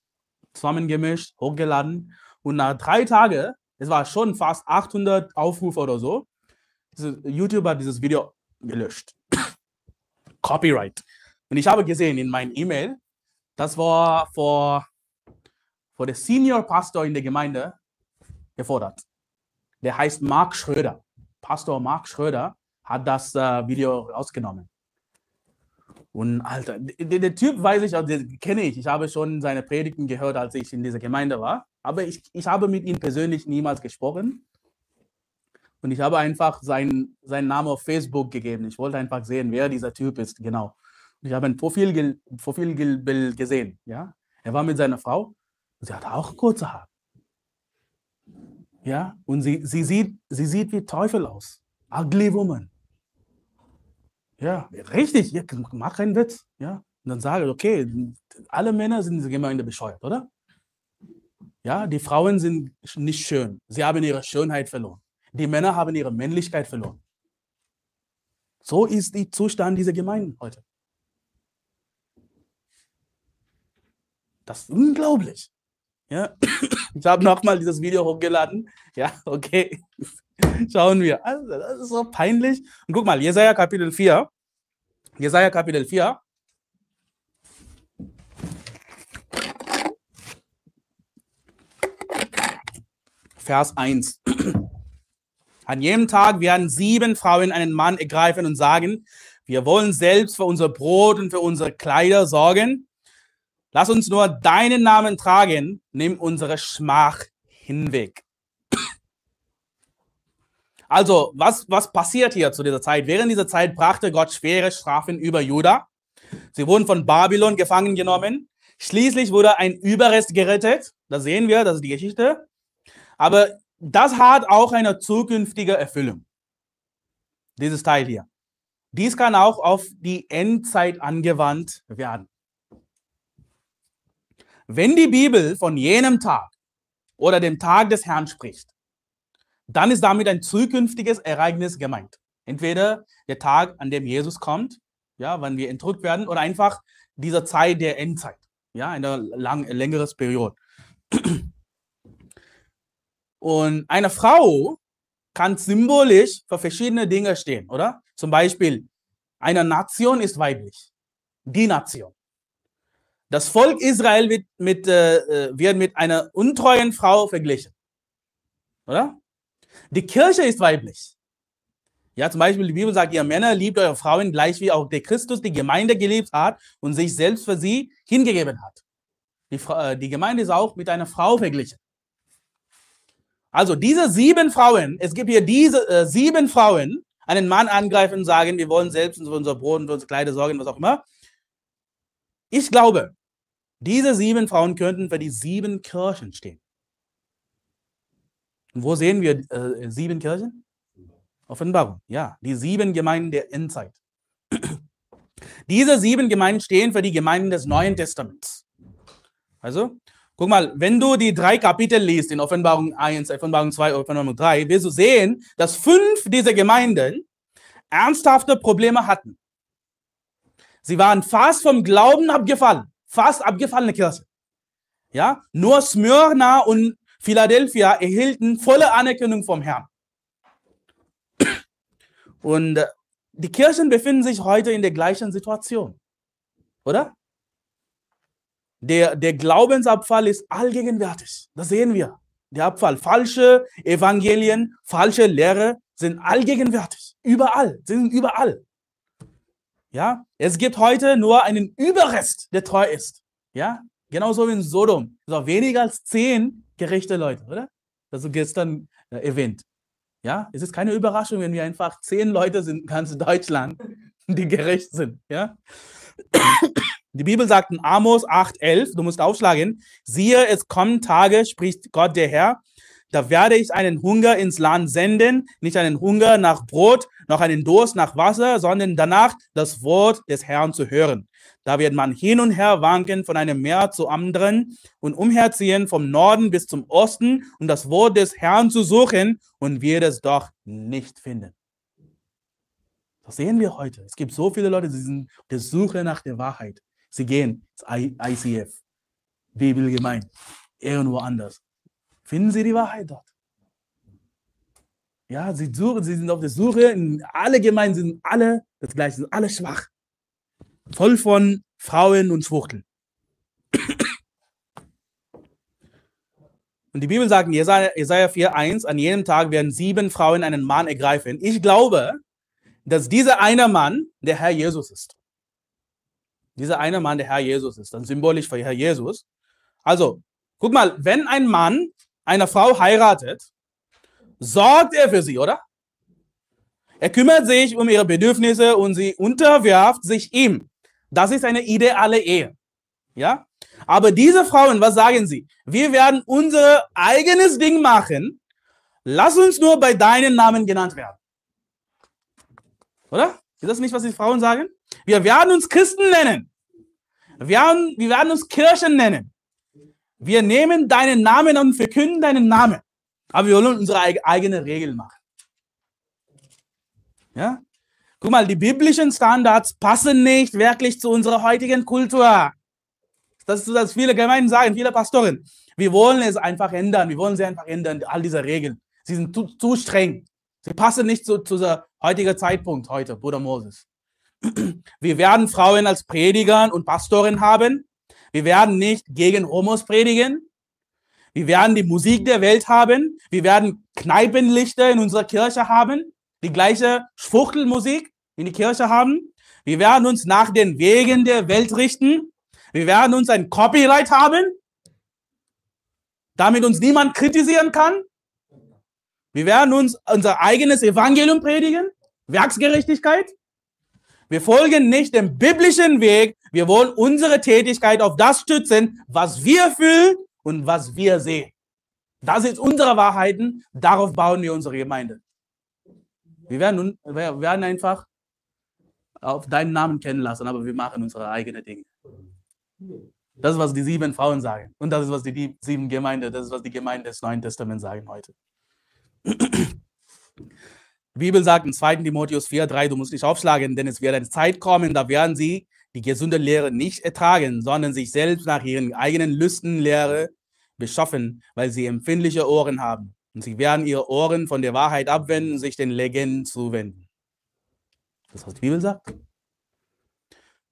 zusammengemischt, hochgeladen. Und nach drei Tagen Es war schon fast 800 Aufrufe oder so. YouTube hat dieses Video gelöscht. Copyright. Und ich habe gesehen in meinem E-Mail, das war vor, vor der Senior Pastor in der Gemeinde gefordert. Der heißt Mark Schröder. Pastor Mark Schröder hat das äh, Video rausgenommen. Und Alter, der, der Typ weiß ich, also den kenne ich. Ich habe schon seine Predigten gehört, als ich in dieser Gemeinde war. Aber ich, ich habe mit ihm persönlich niemals gesprochen. Und ich habe einfach seinen, seinen Namen auf Facebook gegeben. Ich wollte einfach sehen, wer dieser Typ ist, genau. Und ich habe ein Profil, Profilbild gesehen. Ja? Er war mit seiner Frau. Sie hat auch kurze Haare. Ja, und sie, sie, sieht, sie sieht wie Teufel aus. Ugly woman. Ja, richtig, mach keinen Witz. Ja, und dann sage ich, okay, alle Männer sind in dieser Gemeinde bescheuert, oder? Ja, die Frauen sind nicht schön. Sie haben ihre Schönheit verloren. Die Männer haben ihre Männlichkeit verloren. So ist der Zustand dieser Gemeinden heute. Das ist unglaublich. Ja, ich habe nochmal dieses Video hochgeladen. Ja, okay. Schauen wir. Also, das ist so peinlich. Und guck mal, Jesaja Kapitel 4. Jesaja Kapitel 4. Vers 1. An jedem Tag werden sieben Frauen einen Mann ergreifen und sagen, wir wollen selbst für unser Brot und für unsere Kleider sorgen. Lass uns nur deinen Namen tragen, nimm unsere Schmach hinweg. Also, was, was passiert hier zu dieser Zeit? Während dieser Zeit brachte Gott schwere Strafen über Juda. Sie wurden von Babylon gefangen genommen. Schließlich wurde ein Überrest gerettet. Das sehen wir, das ist die Geschichte. Aber das hat auch eine zukünftige Erfüllung. Dieses Teil hier. Dies kann auch auf die Endzeit angewandt werden. Wenn die Bibel von jenem Tag oder dem Tag des Herrn spricht, dann ist damit ein zukünftiges Ereignis gemeint. Entweder der Tag, an dem Jesus kommt, ja, wann wir entrückt werden, oder einfach dieser Zeit der Endzeit, ja, eine lang, längeres Periode. Und eine Frau kann symbolisch für verschiedene Dinge stehen, oder? Zum Beispiel, eine Nation ist weiblich. Die Nation. Das Volk Israel wird mit, äh, äh, wird mit einer untreuen Frau verglichen. Oder? Die Kirche ist weiblich. Ja, zum Beispiel die Bibel sagt, ihr Männer liebt eure Frauen gleich wie auch der Christus die Gemeinde geliebt hat und sich selbst für sie hingegeben hat. Die, äh, die Gemeinde ist auch mit einer Frau verglichen. Also diese sieben Frauen, es gibt hier diese äh, sieben Frauen, einen Mann angreifen und sagen, wir wollen selbst für unser Brot und für unsere Kleider sorgen, was auch immer. Ich glaube, diese sieben Frauen könnten für die sieben Kirchen stehen. Und wo sehen wir äh, sieben Kirchen? Offenbarung, ja, die sieben Gemeinden der Endzeit. Diese sieben Gemeinden stehen für die Gemeinden des Neuen Testaments. Also, guck mal, wenn du die drei Kapitel liest in Offenbarung 1, Offenbarung 2, Offenbarung 3, wirst du sehen, dass fünf dieser Gemeinden ernsthafte Probleme hatten. Sie waren fast vom Glauben abgefallen fast abgefallene Kirche. Ja, nur Smyrna und Philadelphia erhielten volle Anerkennung vom Herrn. Und äh, die Kirchen befinden sich heute in der gleichen Situation. Oder? Der, der Glaubensabfall ist allgegenwärtig. Das sehen wir. Der Abfall. Falsche Evangelien, falsche Lehre sind allgegenwärtig. Überall. Sind überall. Ja, es gibt heute nur einen Überrest, der treu ist. Ja, genauso wie in Sodom. Sind weniger als zehn gerechte Leute, oder? Das ist gestern äh, erwähnt. Ja, es ist keine Überraschung, wenn wir einfach zehn Leute sind in ganz Deutschland, die gerecht sind. Ja, die Bibel sagt in Amos 8,11, du musst aufschlagen, siehe, es kommen Tage, spricht Gott der Herr, da werde ich einen Hunger ins Land senden, nicht einen Hunger nach Brot, noch einen Durst nach Wasser, sondern danach das Wort des Herrn zu hören. Da wird man hin und her wanken von einem Meer zu anderen und umherziehen vom Norden bis zum Osten, um das Wort des Herrn zu suchen und wird es doch nicht finden. Das sehen wir heute. Es gibt so viele Leute, die sind der Suche nach der Wahrheit. Sie gehen ins ICF, Bibelgemeinde, irgendwo anders. Finden Sie die Wahrheit dort. Ja, sie suchen, sie sind auf der Suche, alle Gemeinden sind alle das Gleiche, sind alle schwach. Voll von Frauen und Schwuchteln. Und die Bibel sagt in Jesaja 4,1, an jedem Tag werden sieben Frauen einen Mann ergreifen. Ich glaube, dass dieser eine Mann der Herr Jesus ist. Dieser eine Mann der Herr Jesus ist. Dann symbolisch für Herr Jesus. Also, guck mal, wenn ein Mann eine Frau heiratet, sorgt er für sie, oder? Er kümmert sich um ihre Bedürfnisse und sie unterwerft sich ihm. Das ist eine ideale Ehe. Ja? Aber diese Frauen, was sagen sie? Wir werden unser eigenes Ding machen. Lass uns nur bei deinen Namen genannt werden. Oder? Ist das nicht, was die Frauen sagen? Wir werden uns Christen nennen. Wir werden, wir werden uns Kirchen nennen. Wir nehmen deinen Namen und verkünden deinen Namen. Aber wir wollen unsere eigene Regel machen. Ja? Guck mal, die biblischen Standards passen nicht wirklich zu unserer heutigen Kultur. Das ist, was viele Gemeinden sagen, viele Pastoren. Wir wollen es einfach ändern. Wir wollen sie einfach ändern, all diese Regeln. Sie sind zu, zu streng. Sie passen nicht zu, zu der heutigen Zeitpunkt heute, Bruder Moses. Wir werden Frauen als Prediger und Pastoren haben. Wir werden nicht gegen Homos predigen. Wir werden die Musik der Welt haben. Wir werden Kneipenlichter in unserer Kirche haben. Die gleiche Schwuchtelmusik in die Kirche haben. Wir werden uns nach den Wegen der Welt richten. Wir werden uns ein Copyright haben, damit uns niemand kritisieren kann. Wir werden uns unser eigenes Evangelium predigen, Werksgerechtigkeit. Wir folgen nicht dem biblischen Weg. Wir wollen unsere Tätigkeit auf das stützen, was wir fühlen und was wir sehen. Das ist unsere Wahrheiten. Darauf bauen wir unsere Gemeinde. Wir werden, wir werden einfach auf deinen Namen kennen lassen, aber wir machen unsere eigenen Dinge. Das ist, was die sieben Frauen sagen. Und das ist, was die sieben Gemeinde, das ist, was die Gemeinde des Neuen Testaments sagen heute. Die Bibel sagt in 2. Timotheus 4,3, du musst nicht aufschlagen, denn es wird eine Zeit kommen, da werden sie die gesunde Lehre nicht ertragen, sondern sich selbst nach ihren eigenen Lüsten Lehre beschaffen, weil sie empfindliche Ohren haben. Und sie werden ihre Ohren von der Wahrheit abwenden sich den Legenden zuwenden. Das ist, was die Bibel sagt.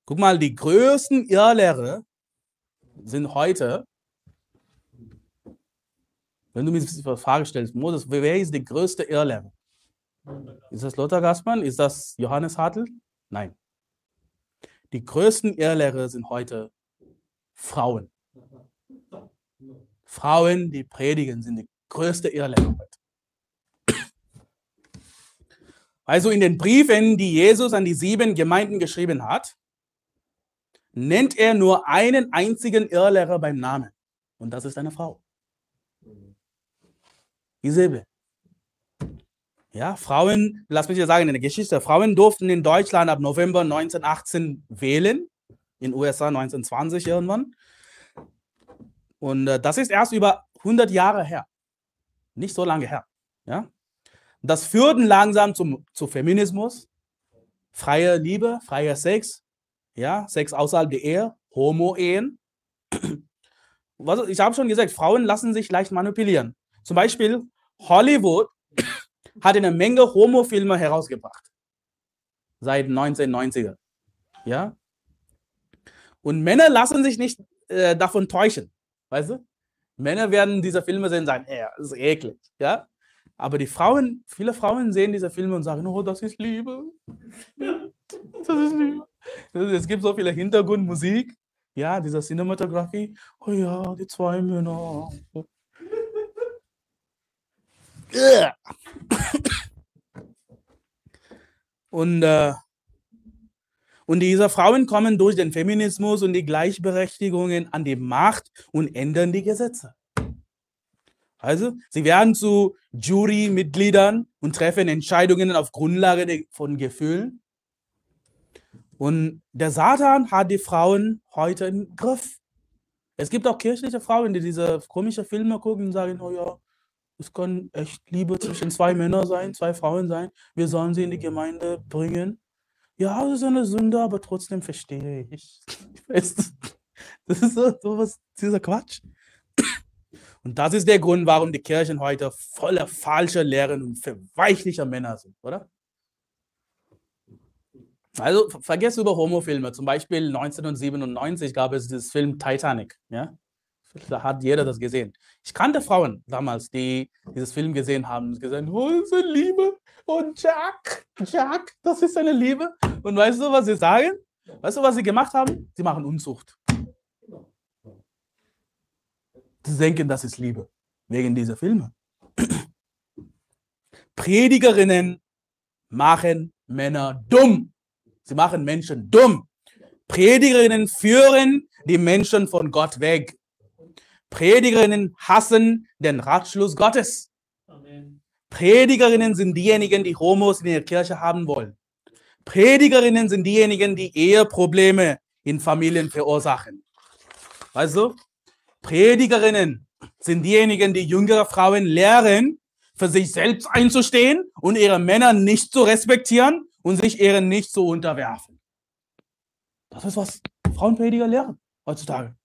Guck mal, die größten Irrlehrer sind heute, wenn du mir die Frage stellst, Moses, wer ist der größte Irrlehrer? Ist das Lothar Gassmann? Ist das Johannes Hartl? Nein. Die größten Irrlehrer sind heute Frauen. Frauen, die predigen, sind die größte Irrlehrer heute. Also in den Briefen, die Jesus an die sieben Gemeinden geschrieben hat, nennt er nur einen einzigen Irrlehrer beim Namen. Und das ist eine Frau. Isabel. Ja, Frauen, lass mich dir sagen, in der Geschichte, Frauen durften in Deutschland ab November 1918 wählen, in USA 1920 irgendwann. Und äh, das ist erst über 100 Jahre her. Nicht so lange her. Ja? Das führte langsam zum, zu Feminismus, freie Liebe, freier Sex, ja, Sex außerhalb der Ehe, Homo-Ehen. ich habe schon gesagt, Frauen lassen sich leicht manipulieren. Zum Beispiel Hollywood hat eine Menge Homo-Filme herausgebracht. Seit 1990er. Ja? Und Männer lassen sich nicht äh, davon täuschen. Weißt du? Männer werden diese Filme sehen und sagen, ja, das ist eklig. Ja? Aber die Frauen, viele Frauen sehen diese Filme und sagen, oh, das ist Liebe. Das ist Liebe. Es gibt so viele Hintergrundmusik, ja, dieser Cinematografie. Oh ja, die zwei Männer. Und, äh, und diese Frauen kommen durch den Feminismus und die Gleichberechtigungen an die Macht und ändern die Gesetze. Also, sie werden zu Jurymitgliedern und treffen Entscheidungen auf Grundlage von Gefühlen. Und der Satan hat die Frauen heute im Griff. Es gibt auch kirchliche Frauen, die diese komischen Filme gucken und sagen, oh ja, es kann echt Liebe zwischen zwei Männern sein, zwei Frauen sein. Wir sollen sie in die Gemeinde bringen. Ja, das ist eine Sünde, aber trotzdem verstehe ich. Das ist so, was, dieser Quatsch. Und das ist der Grund, warum die Kirchen heute voller falscher Lehren und verweichlicher Männer sind, oder? Also vergesst über Homofilme. Zum Beispiel 1997 gab es das Film Titanic. Ja? Da hat jeder das gesehen. Ich kannte Frauen damals, die dieses Film gesehen haben und gesagt, oh, ist eine Liebe. Und Jack, Jack, das ist eine Liebe. Und weißt du, was sie sagen? Weißt du, was sie gemacht haben? Sie machen Unzucht. Sie denken, das ist Liebe. Wegen dieser Filme. Predigerinnen machen Männer dumm. Sie machen Menschen dumm. Predigerinnen führen die Menschen von Gott weg. Predigerinnen hassen den Ratschluss Gottes. Amen. Predigerinnen sind diejenigen, die Homos in der Kirche haben wollen. Predigerinnen sind diejenigen, die Eheprobleme in Familien verursachen. Weißt du? Predigerinnen sind diejenigen, die jüngere Frauen lehren, für sich selbst einzustehen und ihre Männer nicht zu respektieren und sich ihren nicht zu unterwerfen. Das ist, was Frauenprediger lehren heutzutage.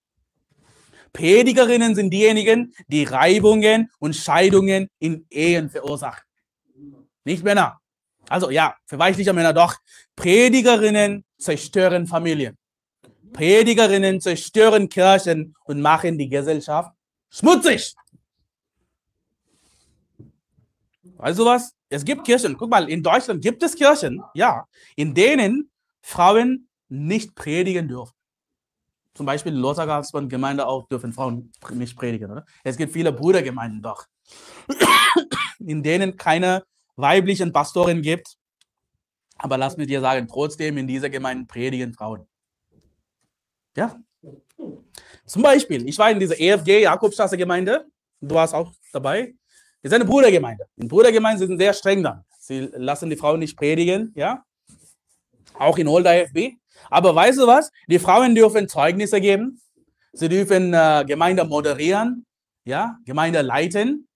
Predigerinnen sind diejenigen, die Reibungen und Scheidungen in Ehen verursachen. Nicht Männer. Also ja, verweichlicher Männer doch. Predigerinnen zerstören Familien. Predigerinnen zerstören Kirchen und machen die Gesellschaft schmutzig. Weißt du was? Es gibt Kirchen, guck mal, in Deutschland gibt es Kirchen, ja, in denen Frauen nicht predigen dürfen. Zum Beispiel in Lothagar Gemeinde auch dürfen Frauen nicht predigen, oder? Es gibt viele Brudergemeinden doch, in denen keine weiblichen Pastoren gibt. Aber lass mich dir sagen, trotzdem in dieser Gemeinde predigen Frauen. Ja. Zum Beispiel, ich war in dieser EFG Jakobstraße Gemeinde. Du warst auch dabei. Das ist eine Brudergemeinde. In Brudergemeinden sind sehr streng dann. Sie lassen die Frauen nicht predigen, ja. Auch in Old IFB. Aber weißt du was? Die Frauen dürfen Zeugnisse geben. Sie dürfen äh, Gemeinde moderieren, ja, Gemeinde leiten.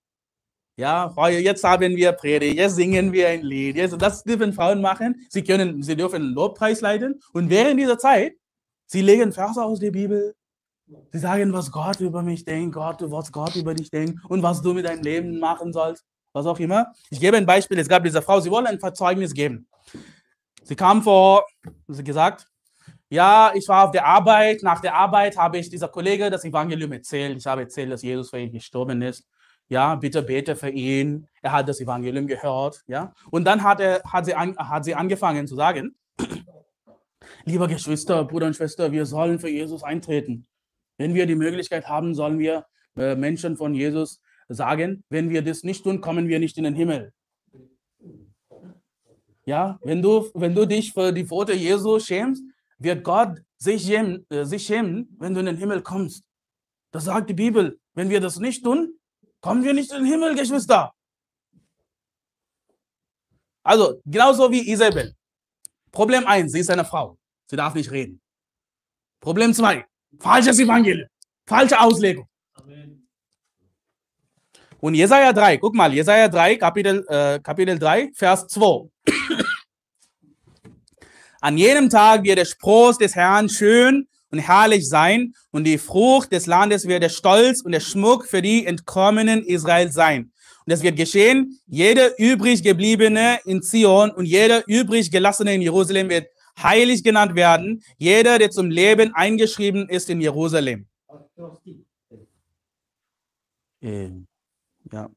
Ja, jetzt haben wir Predigt, jetzt singen wir ein Lied. Jetzt, das dürfen Frauen machen. Sie können, sie dürfen Lobpreis leiten. Und während dieser Zeit Sie legen Verse aus der Bibel. Sie sagen, was Gott über mich denkt, Gott, was Gott über dich denkt und was du mit deinem Leben machen sollst, was auch immer. Ich gebe ein Beispiel. Es gab diese Frau, sie wollte ein Verzeugnis geben. Sie kam vor, sie gesagt, ja, ich war auf der Arbeit. Nach der Arbeit habe ich dieser Kollege das Evangelium erzählt. Ich habe erzählt, dass Jesus für ihn gestorben ist. Ja, bitte bete für ihn. Er hat das Evangelium gehört. Ja, und dann hat, er, hat, sie, an, hat sie angefangen zu sagen, Lieber Geschwister, Bruder und Schwester, wir sollen für Jesus eintreten. Wenn wir die Möglichkeit haben, sollen wir äh, Menschen von Jesus sagen, wenn wir das nicht tun, kommen wir nicht in den Himmel. Ja, wenn du, wenn du dich für die Pfote Jesu schämst, wird Gott sich schämen, äh, sich schämen, wenn du in den Himmel kommst. Das sagt die Bibel. Wenn wir das nicht tun, kommen wir nicht in den Himmel, Geschwister. Also, genauso wie Isabel. Problem 1, sie ist eine Frau. Sie darf nicht reden. Problem 2, falsches Evangelium. Falsche Auslegung. Und Jesaja 3, guck mal, Jesaja 3, Kapitel, äh, Kapitel 3, Vers 2. An jenem Tag wird der Spross des Herrn schön und herrlich sein und die Frucht des Landes wird der Stolz und der Schmuck für die Entkommenen Israel sein. Und es wird geschehen, jeder übrig gebliebene in Zion und jeder übrig gelassene in Jerusalem wird heilig genannt werden. Jeder, der zum Leben eingeschrieben ist in Jerusalem. Ja.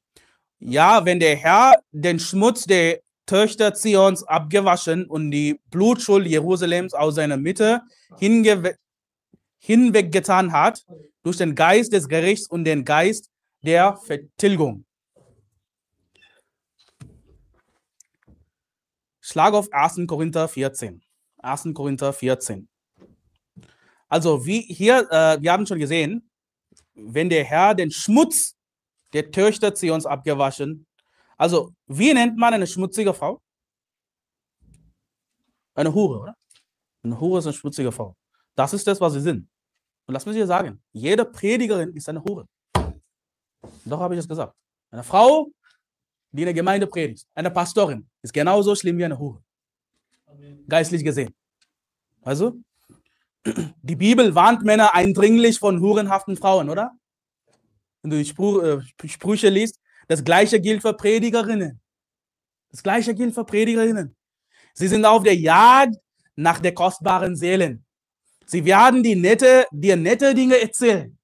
ja, wenn der Herr den Schmutz der Töchter Zions abgewaschen und die Blutschuld Jerusalems aus seiner Mitte hinweggetan hat, durch den Geist des Gerichts und den Geist der Vertilgung. Schlag auf 1. Korinther 14. 1. Korinther 14. Also, wie hier, äh, wir haben schon gesehen, wenn der Herr den Schmutz der Töchter Zions abgewaschen, also, wie nennt man eine schmutzige Frau? Eine Hure, oder? Eine Hure ist eine schmutzige Frau. Das ist das, was sie sind. Und lass mich dir sagen, jede Predigerin ist eine Hure. Doch habe ich es gesagt. Eine Frau, die in der Gemeinde predigt, eine Pastorin, ist genauso schlimm wie eine Hure. Geistlich gesehen. Also, die Bibel warnt Männer eindringlich von hurenhaften Frauen, oder? wenn du die äh, Sprüche liest, das gleiche gilt für Predigerinnen. Das gleiche gilt für Predigerinnen. Sie sind auf der Jagd nach der kostbaren Seelen. Sie werden die nette, dir nette Dinge erzählen.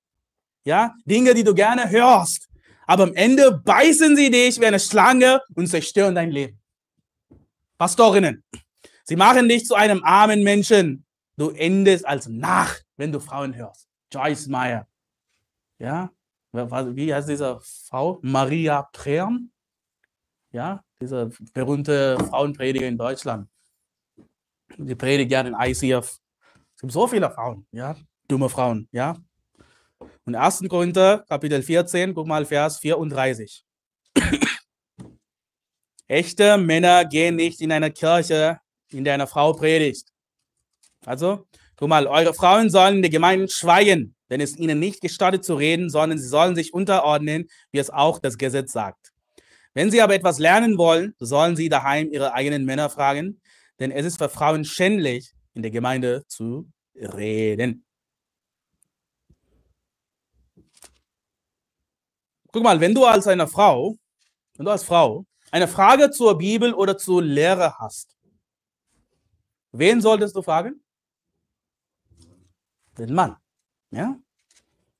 Ja, Dinge, die du gerne hörst. Aber am Ende beißen sie dich wie eine Schlange und zerstören dein Leben. Pastorinnen, sie machen dich zu einem armen Menschen. Du endest als Nach, wenn du Frauen hörst. Joyce Meyer. Ja, wie heißt diese Frau? Maria Prem. Ja, diese berühmte Frauenprediger in Deutschland. Die predigt ja den ICF. Es gibt so viele Frauen, ja, dumme Frauen, ja. Und 1. Korinther, Kapitel 14, guck mal, Vers 34. Echte Männer gehen nicht in eine Kirche, in der eine Frau predigt. Also, guck mal, eure Frauen sollen in der Gemeinde schweigen, denn es ihnen nicht gestattet zu reden, sondern sie sollen sich unterordnen, wie es auch das Gesetz sagt. Wenn sie aber etwas lernen wollen, sollen sie daheim ihre eigenen Männer fragen, denn es ist für Frauen schändlich, in der Gemeinde zu reden. Guck mal, wenn du als eine Frau, wenn du als Frau eine Frage zur Bibel oder zur Lehre hast, wen solltest du fragen? Den Mann. Ja?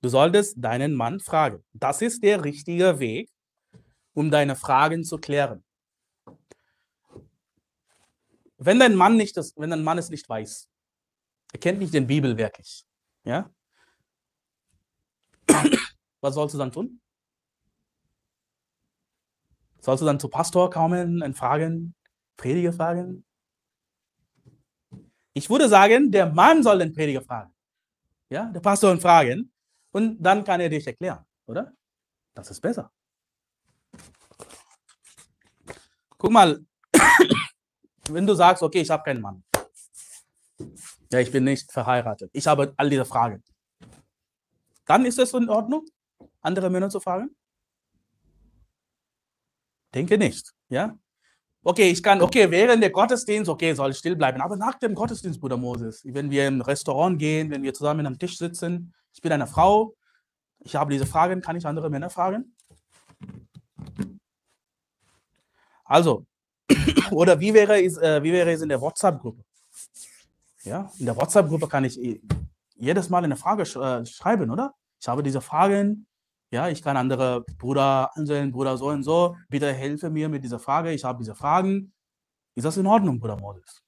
Du solltest deinen Mann fragen. Das ist der richtige Weg, um deine Fragen zu klären. Wenn dein Mann nicht das, wenn dein Mann es nicht weiß, er kennt nicht den Bibel wirklich, ja? Was sollst du dann tun? Sollst du dann zu Pastor kommen und fragen, Prediger fragen? Ich würde sagen, der Mann soll den Prediger fragen. Ja, der Pastor fragen und dann kann er dich erklären, oder? Das ist besser. Guck mal, wenn du sagst, okay, ich habe keinen Mann. Ja, ich bin nicht verheiratet. Ich habe all diese Fragen. Dann ist es in Ordnung, andere Männer zu fragen? Denke nicht, ja? Okay, ich kann, okay, während der Gottesdienst, okay, soll ich still bleiben. Aber nach dem Gottesdienst, Bruder Moses, wenn wir im Restaurant gehen, wenn wir zusammen am Tisch sitzen, ich bin eine Frau, ich habe diese Fragen, kann ich andere Männer fragen? Also, oder wie wäre es, äh, wie wäre es in der WhatsApp-Gruppe? Ja, in der WhatsApp-Gruppe kann ich jedes Mal eine Frage sch äh, schreiben, oder? Ich habe diese Fragen, ja, ich kann andere Bruder anstellen, Bruder so und so, bitte helfe mir mit dieser Frage, ich habe diese Fragen. Ist das in Ordnung, Bruder Moses?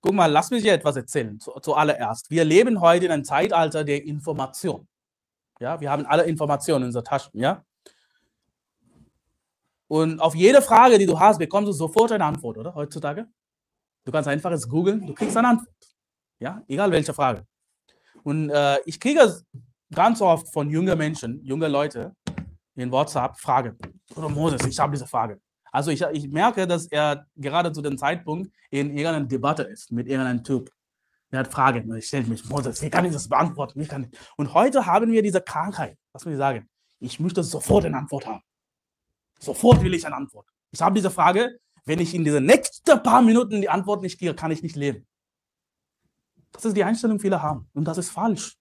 Guck mal, lass mich dir etwas erzählen, zu, zuallererst. Wir leben heute in einem Zeitalter der Information. Ja, wir haben alle Informationen in unseren Taschen, ja? Und auf jede Frage, die du hast, bekommst du sofort eine Antwort, oder? Heutzutage. Du kannst einfach es googeln, du kriegst eine Antwort. Ja, egal welche Frage. Und äh, ich kriege ganz oft von jungen Menschen, junge Leute in WhatsApp Fragen. Oder Moses, ich habe diese Frage. Also ich, ich merke, dass er gerade zu dem Zeitpunkt in irgendeiner Debatte ist mit irgendeinem Typ. Er hat Fragen. Ich stelle mich, Moses, wie kann ich das beantworten? Wie kann ich? Und heute haben wir diese Krankheit. Was will ich sagen? Ich möchte sofort eine Antwort haben. Sofort will ich eine Antwort. Ich habe diese Frage, wenn ich in diese nächsten paar Minuten die Antwort nicht kriege, kann ich nicht leben. Das ist die Einstellung, die viele haben. Und das ist falsch.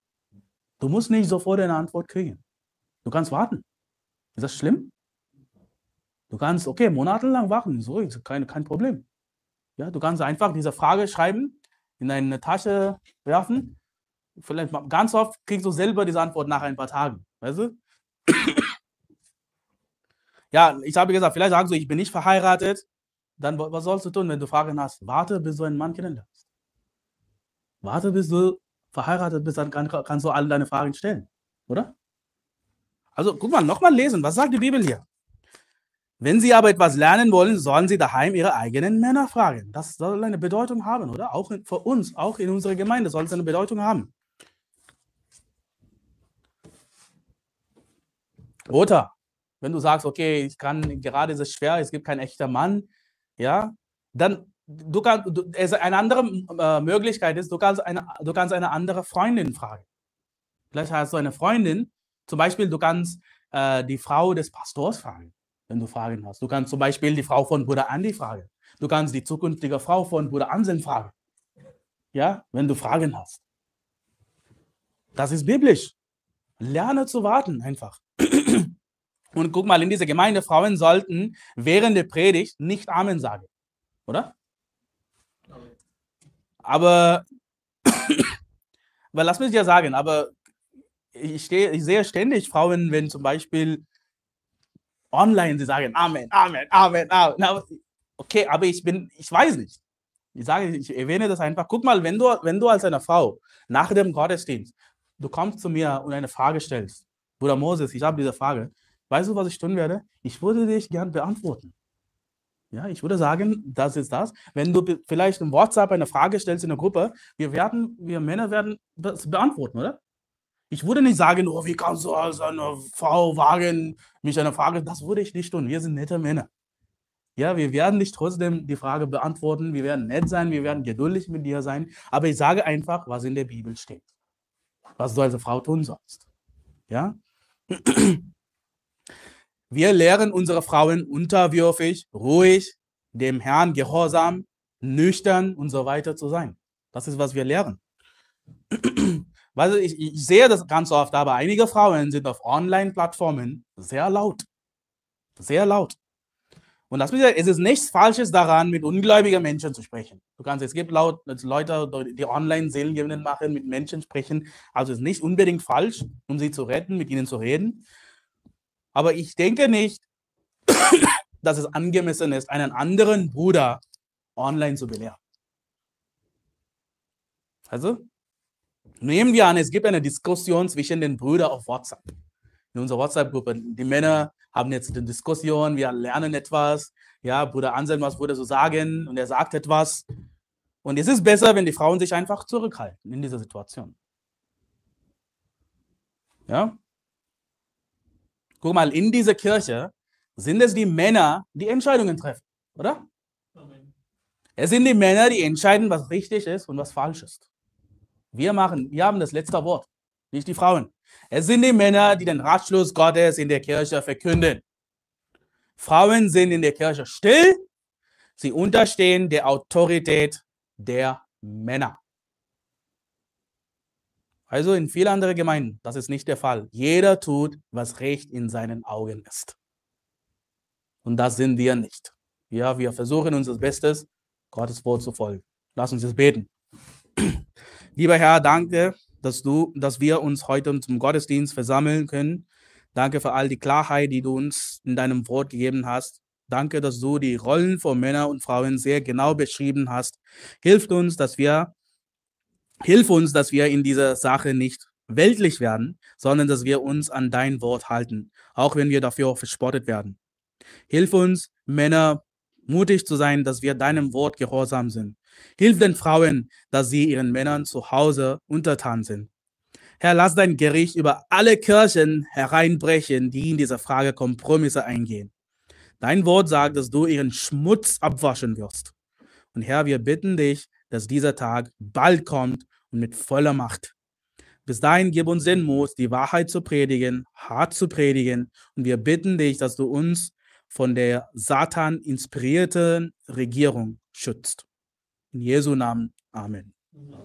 Du musst nicht sofort eine Antwort kriegen. Du kannst warten. Ist das schlimm? Du kannst, okay, monatelang warten. So ist kein, kein Problem. Ja, du kannst einfach diese Frage schreiben, in deine Tasche werfen. Vielleicht ganz oft kriegst du selber diese Antwort nach ein paar Tagen. Weißt du? Ja, ich habe gesagt, vielleicht sagst du, ich bin nicht verheiratet. Dann was sollst du tun, wenn du Fragen hast? Warte, bis du einen Mann kennenlernst. Warte, bis du verheiratet bist, dann kann, kannst du alle deine Fragen stellen. Oder? Also guck mal, nochmal lesen. Was sagt die Bibel hier? Wenn sie aber etwas lernen wollen, sollen sie daheim ihre eigenen Männer fragen. Das soll eine Bedeutung haben, oder? Auch für uns, auch in unserer Gemeinde soll es eine Bedeutung haben. Oder wenn du sagst, okay, ich kann gerade ist es schwer, es gibt keinen echten Mann, ja, dann du kannst du, eine andere äh, Möglichkeit ist, du kannst eine du kannst eine andere Freundin fragen. Vielleicht hast du eine Freundin, zum Beispiel du kannst äh, die Frau des Pastors fragen, wenn du Fragen hast. Du kannst zum Beispiel die Frau von Bruder Andy fragen. Du kannst die zukünftige Frau von Bruder Anselm fragen. Ja, wenn du Fragen hast. Das ist biblisch. Lerne zu warten einfach. Und guck mal, in dieser Gemeinde, Frauen sollten während der Predigt nicht Amen sagen. Oder? Aber, weil lass mich ja sagen, aber ich, stehe, ich sehe ständig Frauen, wenn zum Beispiel online sie sagen Amen, Amen, Amen, Amen. Okay, aber ich bin, ich weiß nicht. Ich sage, ich erwähne das einfach. Guck mal, wenn du, wenn du als eine Frau nach dem Gottesdienst, du kommst zu mir und eine Frage stellst, Bruder Moses, ich habe diese Frage, weißt du, was ich tun werde? Ich würde dich gern beantworten. Ja, ich würde sagen, das ist das. Wenn du vielleicht im WhatsApp eine Frage stellst in der Gruppe, wir werden, wir Männer werden das beantworten, oder? Ich würde nicht sagen, oh, wie kannst du als eine Frau wagen, mich eine Frage, das würde ich nicht tun. Wir sind nette Männer. Ja, wir werden nicht trotzdem die Frage beantworten, wir werden nett sein, wir werden geduldig mit dir sein, aber ich sage einfach, was in der Bibel steht. Was du als Frau tun sollst. Ja? Wir lehren unsere Frauen unterwürfig, ruhig, dem Herrn gehorsam, nüchtern und so weiter zu sein. Das ist, was wir lehren. Weil ich, ich sehe das ganz oft, aber einige Frauen sind auf Online-Plattformen sehr laut. Sehr laut. Und das bedeutet, es ist nichts Falsches daran, mit ungläubigen Menschen zu sprechen. Du kannst, es gibt laut, Leute, die online Seelengebenden machen, mit Menschen sprechen. Also es ist nicht unbedingt falsch, um sie zu retten, mit ihnen zu reden. Aber ich denke nicht, dass es angemessen ist, einen anderen Bruder online zu belehren. Also, nehmen wir an, es gibt eine Diskussion zwischen den Brüdern auf WhatsApp. In unserer WhatsApp-Gruppe. Die Männer haben jetzt eine Diskussion, wir lernen etwas. Ja, Bruder Anselm, was würde so sagen? Und er sagt etwas. Und es ist besser, wenn die Frauen sich einfach zurückhalten in dieser Situation. Ja? Guck mal, in dieser Kirche sind es die Männer, die Entscheidungen treffen, oder? Amen. Es sind die Männer, die entscheiden, was richtig ist und was falsch ist. Wir machen, wir haben das letzte Wort, nicht die Frauen. Es sind die Männer, die den Ratschluss Gottes in der Kirche verkünden. Frauen sind in der Kirche still, sie unterstehen der Autorität der Männer. Also in vielen anderen Gemeinden, das ist nicht der Fall. Jeder tut, was recht in seinen Augen ist. Und das sind wir nicht. Ja, wir versuchen unser Bestes, Gottes Wort zu folgen. Lass uns jetzt beten. Lieber Herr, danke, dass du, dass wir uns heute zum Gottesdienst versammeln können. Danke für all die Klarheit, die du uns in deinem Wort gegeben hast. Danke, dass du die Rollen von Männern und Frauen sehr genau beschrieben hast. Hilft uns, dass wir Hilf uns, dass wir in dieser Sache nicht weltlich werden, sondern dass wir uns an dein Wort halten, auch wenn wir dafür verspottet werden. Hilf uns, Männer, mutig zu sein, dass wir deinem Wort gehorsam sind. Hilf den Frauen, dass sie ihren Männern zu Hause untertan sind. Herr, lass dein Gericht über alle Kirchen hereinbrechen, die in dieser Frage Kompromisse eingehen. Dein Wort sagt, dass du ihren Schmutz abwaschen wirst. Und Herr, wir bitten dich, dass dieser Tag bald kommt und mit voller Macht. Bis dahin gib uns den Mut, die Wahrheit zu predigen, hart zu predigen. Und wir bitten dich, dass du uns von der Satan inspirierten Regierung schützt. In Jesu Namen. Amen.